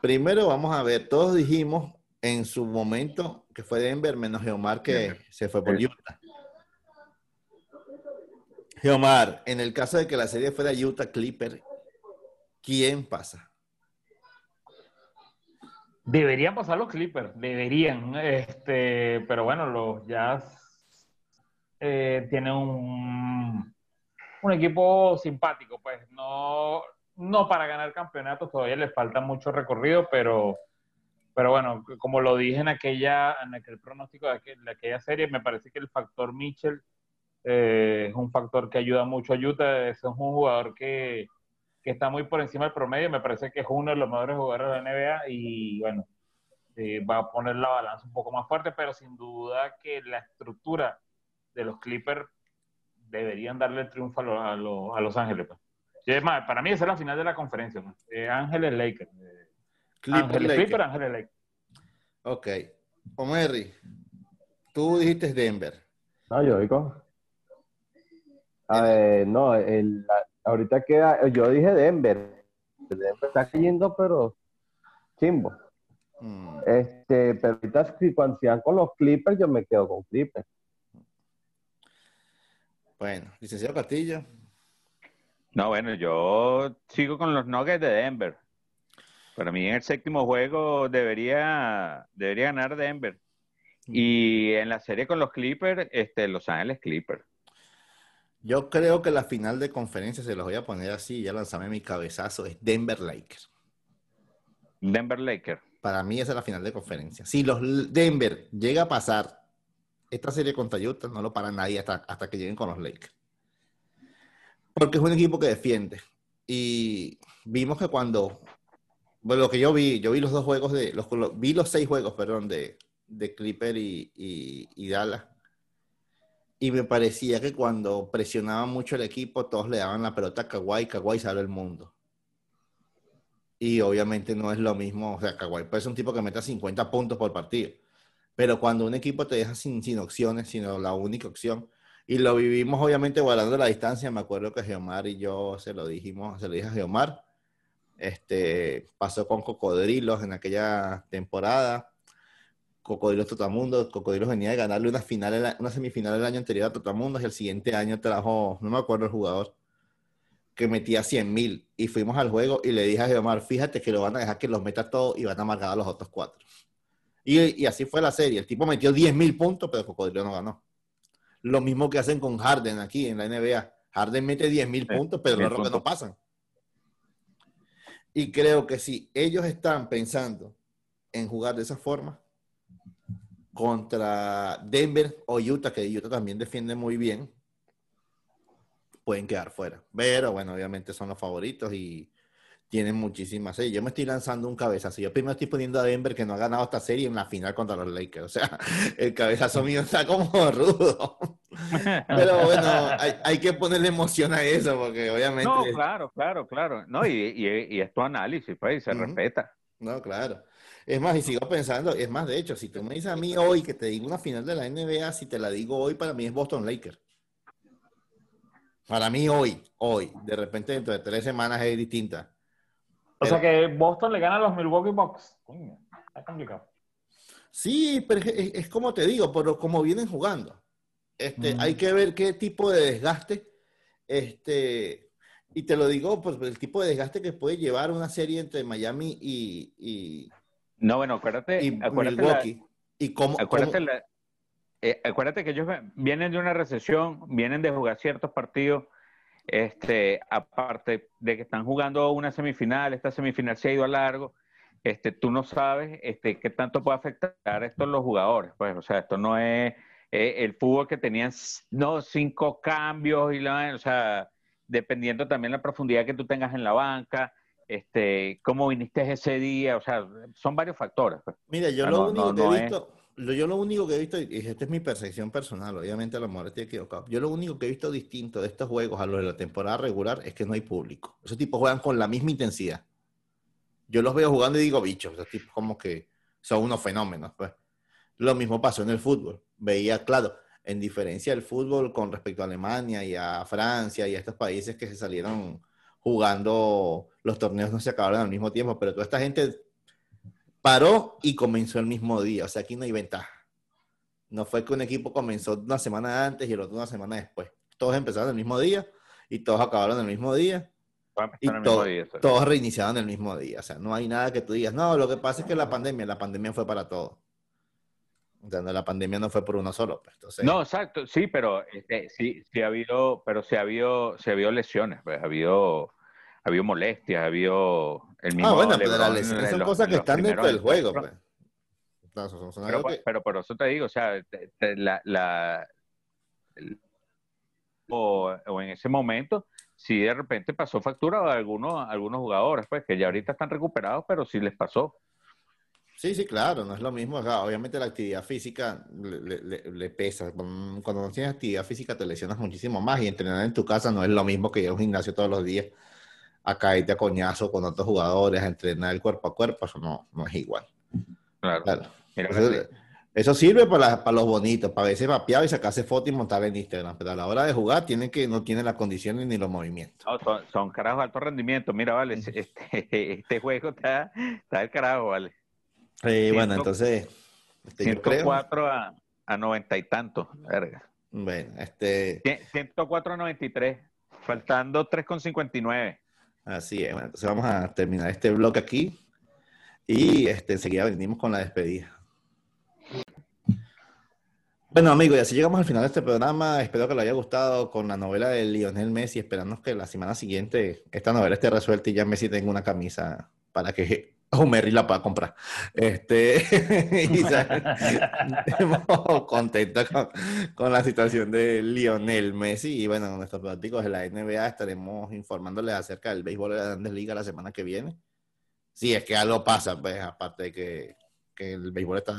Primero vamos a ver, todos dijimos en su momento que fue Denver menos Geomar que se fue por Utah. Geomar, en el caso de que la serie fuera Utah Clipper, ¿quién pasa? Deberían pasar los Clippers, deberían. Este, pero bueno, los Jazz eh, tienen un, un equipo simpático, pues no, no para ganar campeonatos, todavía les falta mucho recorrido, pero, pero bueno, como lo dije en aquella, en aquel pronóstico de, aquella serie, me parece que el factor Mitchell eh, es un factor que ayuda mucho a Utah. Es un jugador que, que, está muy por encima del promedio. Me parece que es uno de los mejores jugadores de la NBA y bueno, eh, va a poner la balanza un poco más fuerte, pero sin duda que la estructura de los Clippers deberían darle el triunfo a, a, Los Ángeles. Pues. es más, para mí esa es la final de la conferencia. Pues. Ángeles Lakers. Ángeles Clippers, Ángeles Lakers. Ok. Omerri, tú dijiste Denver. No, yo digo. A ver, no, el, ahorita queda, yo dije Denver. Denver está cayendo, pero chimbo. Mm. Este, pero ahorita cuando sean con los Clippers, yo me quedo con Clippers. Bueno, licenciado Castillo. No, bueno, yo sigo con los Nuggets de Denver. Para mí en el séptimo juego debería, debería ganar Denver. Mm. Y en la serie con los Clippers, este, Los Ángeles Clippers. Yo creo que la final de conferencia, se los voy a poner así, ya lanzame mi cabezazo, es Denver Lakers. Denver Lakers. Para mí esa es la final de conferencia. Si los Denver llega a pasar esta serie contra Utah, no lo para nadie hasta, hasta que lleguen con los Lakers. Porque es un equipo que defiende. Y vimos que cuando, bueno, lo que yo vi, yo vi los dos juegos de, los, vi los seis juegos, perdón, de, de Clipper y, y, Dallas. Y me parecía que cuando presionaban mucho el equipo, todos le daban la pelota a Kawhi, Kawhi sale el mundo. Y obviamente no es lo mismo, o sea, Kawhi ser un tipo que meta 50 puntos por partido, pero cuando un equipo te deja sin, sin opciones, sino la única opción, y lo vivimos obviamente guardando la distancia, me acuerdo que Geomar y yo se lo dijimos, se lo dije a Geomar, este, pasó con Cocodrilos en aquella temporada, Cocodrilos Totamundo, Cocodrilos venía de ganarle una, final, una semifinal el año anterior a Totamundo y el siguiente año trajo, no me acuerdo el jugador, que metía 100 mil y fuimos al juego y le dije a Geomar, fíjate que lo van a dejar que los meta todos y van a marcar a los otros cuatro. Y, y así fue la serie. El tipo metió 10 mil puntos, pero Cocodrilo no ganó. Lo mismo que hacen con Harden aquí en la NBA. Harden mete 10 mil puntos, pero los que no pasan. Y creo que si ellos están pensando en jugar de esa forma contra Denver o Utah, que Utah también defiende muy bien, pueden quedar fuera. Pero bueno, obviamente son los favoritos y tienen muchísimas series. Yo me estoy lanzando un cabezazo. Yo primero estoy poniendo a Denver que no ha ganado esta serie en la final contra los Lakers. O sea, el cabezazo mío está como rudo. Pero bueno, hay, que ponerle emoción a eso porque obviamente... No, claro, claro, claro. No, y, y, es tu análisis, pues, y se respeta. No, claro. Es más, y sigo pensando, es más, de hecho, si tú me dices a mí hoy que te digo una final de la NBA, si te la digo hoy, para mí es Boston Lakers. Para mí hoy, hoy, de repente dentro de tres semanas es distinta. O sea que Boston le gana a los Milwaukee Bucks. está complicado. Sí, pero es, como te digo, pero como vienen jugando. Este, mm. Hay que ver qué tipo de desgaste. Este, y te lo digo por el tipo de desgaste que puede llevar una serie entre Miami y. no, bueno, acuérdate. Y Milwaukee. y cómo. Acuérdate, eh, acuérdate que ellos vienen de una recesión, vienen de jugar ciertos partidos este, aparte de que están jugando una semifinal, esta semifinal se ha ido a largo, este, tú no sabes este, qué tanto puede afectar esto a los jugadores. Pues, o sea, esto no es eh, el fútbol que tenían no, cinco cambios, y la, o sea, dependiendo también la profundidad que tú tengas en la banca, este, cómo viniste ese día, o sea, son varios factores. Pues. Mira, yo lo único que he visto, yo lo único que he visto, y esta es mi percepción personal, obviamente a lo mejor estoy equivocado, yo lo único que he visto distinto de estos juegos a los de la temporada regular es que no hay público. Esos tipos juegan con la misma intensidad. Yo los veo jugando y digo, bichos, esos tipos como que son unos fenómenos. Pues. Lo mismo pasó en el fútbol. Veía, claro, en diferencia del fútbol con respecto a Alemania y a Francia y a estos países que se salieron jugando, los torneos no se acabaron al mismo tiempo, pero toda esta gente paró y comenzó el mismo día. O sea, aquí no hay ventaja. No fue que un equipo comenzó una semana antes y el otro una semana después. Todos empezaron el mismo día y todos acabaron el mismo día. Y todos reiniciaron el mismo día. O sea, no hay nada que tú digas, no, lo que pasa es que la pandemia, la pandemia fue para todos. O sea, la pandemia no fue por uno solo. Pues, no, exacto, sí, pero este, sí, sí ha habido, pero se ha habido, se ha habido lesiones, pues, ha habido habido molestias, ha habido el mismo. Ah, bueno, pero las lesiones son cosas que están dentro del juego, pues. pero, por eso te digo, o sea, la, la o, en ese momento, si de repente pasó factura a algunos, algunos jugadores, pues que ya ahorita están recuperados, pero sí les pasó. Sí, sí, claro, no es lo mismo. obviamente la actividad física le, pesa. Cuando no tienes actividad física te lesionas muchísimo más y entrenar en tu casa no es lo mismo que ir a un gimnasio todos los días a caerte a coñazo con otros jugadores, a entrenar el cuerpo a cuerpo, eso no, no es igual. Claro. eso, sirve para, para, los bonitos, para verse mapeado y sacarse fotos y montar en Instagram, pero a la hora de jugar tienen que, no tienen las condiciones ni los movimientos. son, son carajos de alto rendimiento. Mira, vale, este, este juego está, está del carajo, vale. Eh, bueno, entonces. Este, 104 a, a 90 y tantos, verga. Bueno, este. 104 a 93, faltando 3,59. Así es, bueno, entonces vamos a terminar este blog aquí y este, enseguida venimos con la despedida. Bueno, amigos, y así llegamos al final de este programa. Espero que les haya gustado con la novela de Lionel Messi. Esperamos que la semana siguiente esta novela esté resuelta y ya Messi tenga una camisa para que Merry la pueda comprar. Este, y contentos con, la situación de Lionel Messi. Y bueno, nuestros prácticos de la NBA estaremos informándoles acerca del béisbol de la Grandes Ligas la semana que viene. Si es que algo pasa, pues aparte de que, que el béisbol está.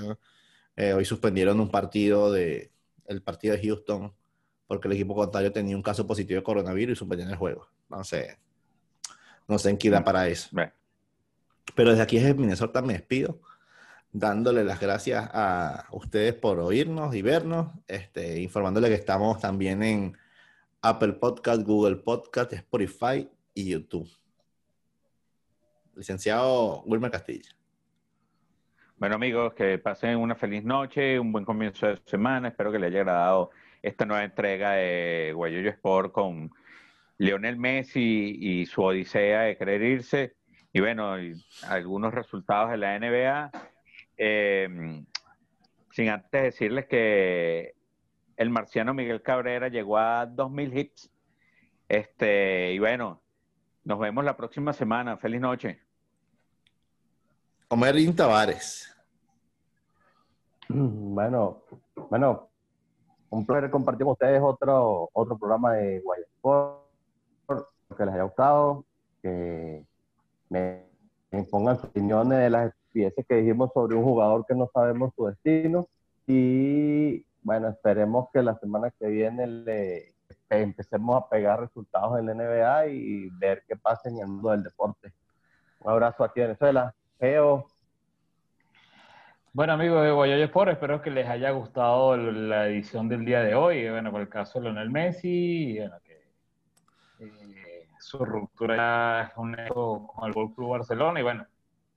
Eh, hoy suspendieron un partido de el partido de Houston porque el equipo contrario tenía un caso positivo de coronavirus y suspendieron el juego. No sé, no sé en qué da para eso. Pero desde aquí es Minnesota me despido, dándole las gracias a ustedes por oírnos y vernos, este, informándole que estamos también en Apple Podcast, Google Podcast, Spotify y YouTube. Licenciado Wilmer Castilla. Bueno amigos, que pasen una feliz noche, un buen comienzo de semana. Espero que les haya agradado esta nueva entrega de Guayoyo Sport con Lionel Messi y su odisea de querer irse. Y bueno, algunos resultados de la NBA. Eh, sin antes decirles que el marciano Miguel Cabrera llegó a 2.000 hits. Este, y bueno, nos vemos la próxima semana. Feliz noche. Omerín Tavares. Bueno, bueno, un placer compartir con ustedes otro, otro programa de Guayapor. Que les haya gustado, que me, pongan sus opiniones de las estupideces que dijimos sobre un jugador que no sabemos su destino. Y bueno, esperemos que la semana que viene le empecemos a pegar resultados en la NBA y ver qué pasa en el mundo del deporte. Un abrazo aquí en Venezuela. Geo. Bueno, amigos de Guayayo Sport, espero que les haya gustado la edición del día de hoy. Bueno, por el caso de Lionel Messi, bueno, que eh, su ruptura es un hecho con el Gol Club Barcelona y bueno,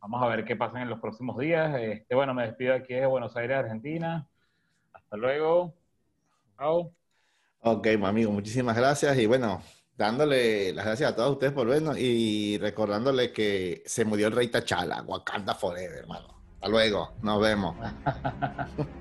vamos a ver qué pasa en los próximos días. Este, bueno, me despido aquí de Buenos Aires, Argentina. Hasta luego. Chao. Ok, amigo, muchísimas gracias y bueno, dándole las gracias a todos ustedes por vernos y recordándole que se murió el rey Tachala, Wakanda Forever, hermano. Hasta luego, nos vemos.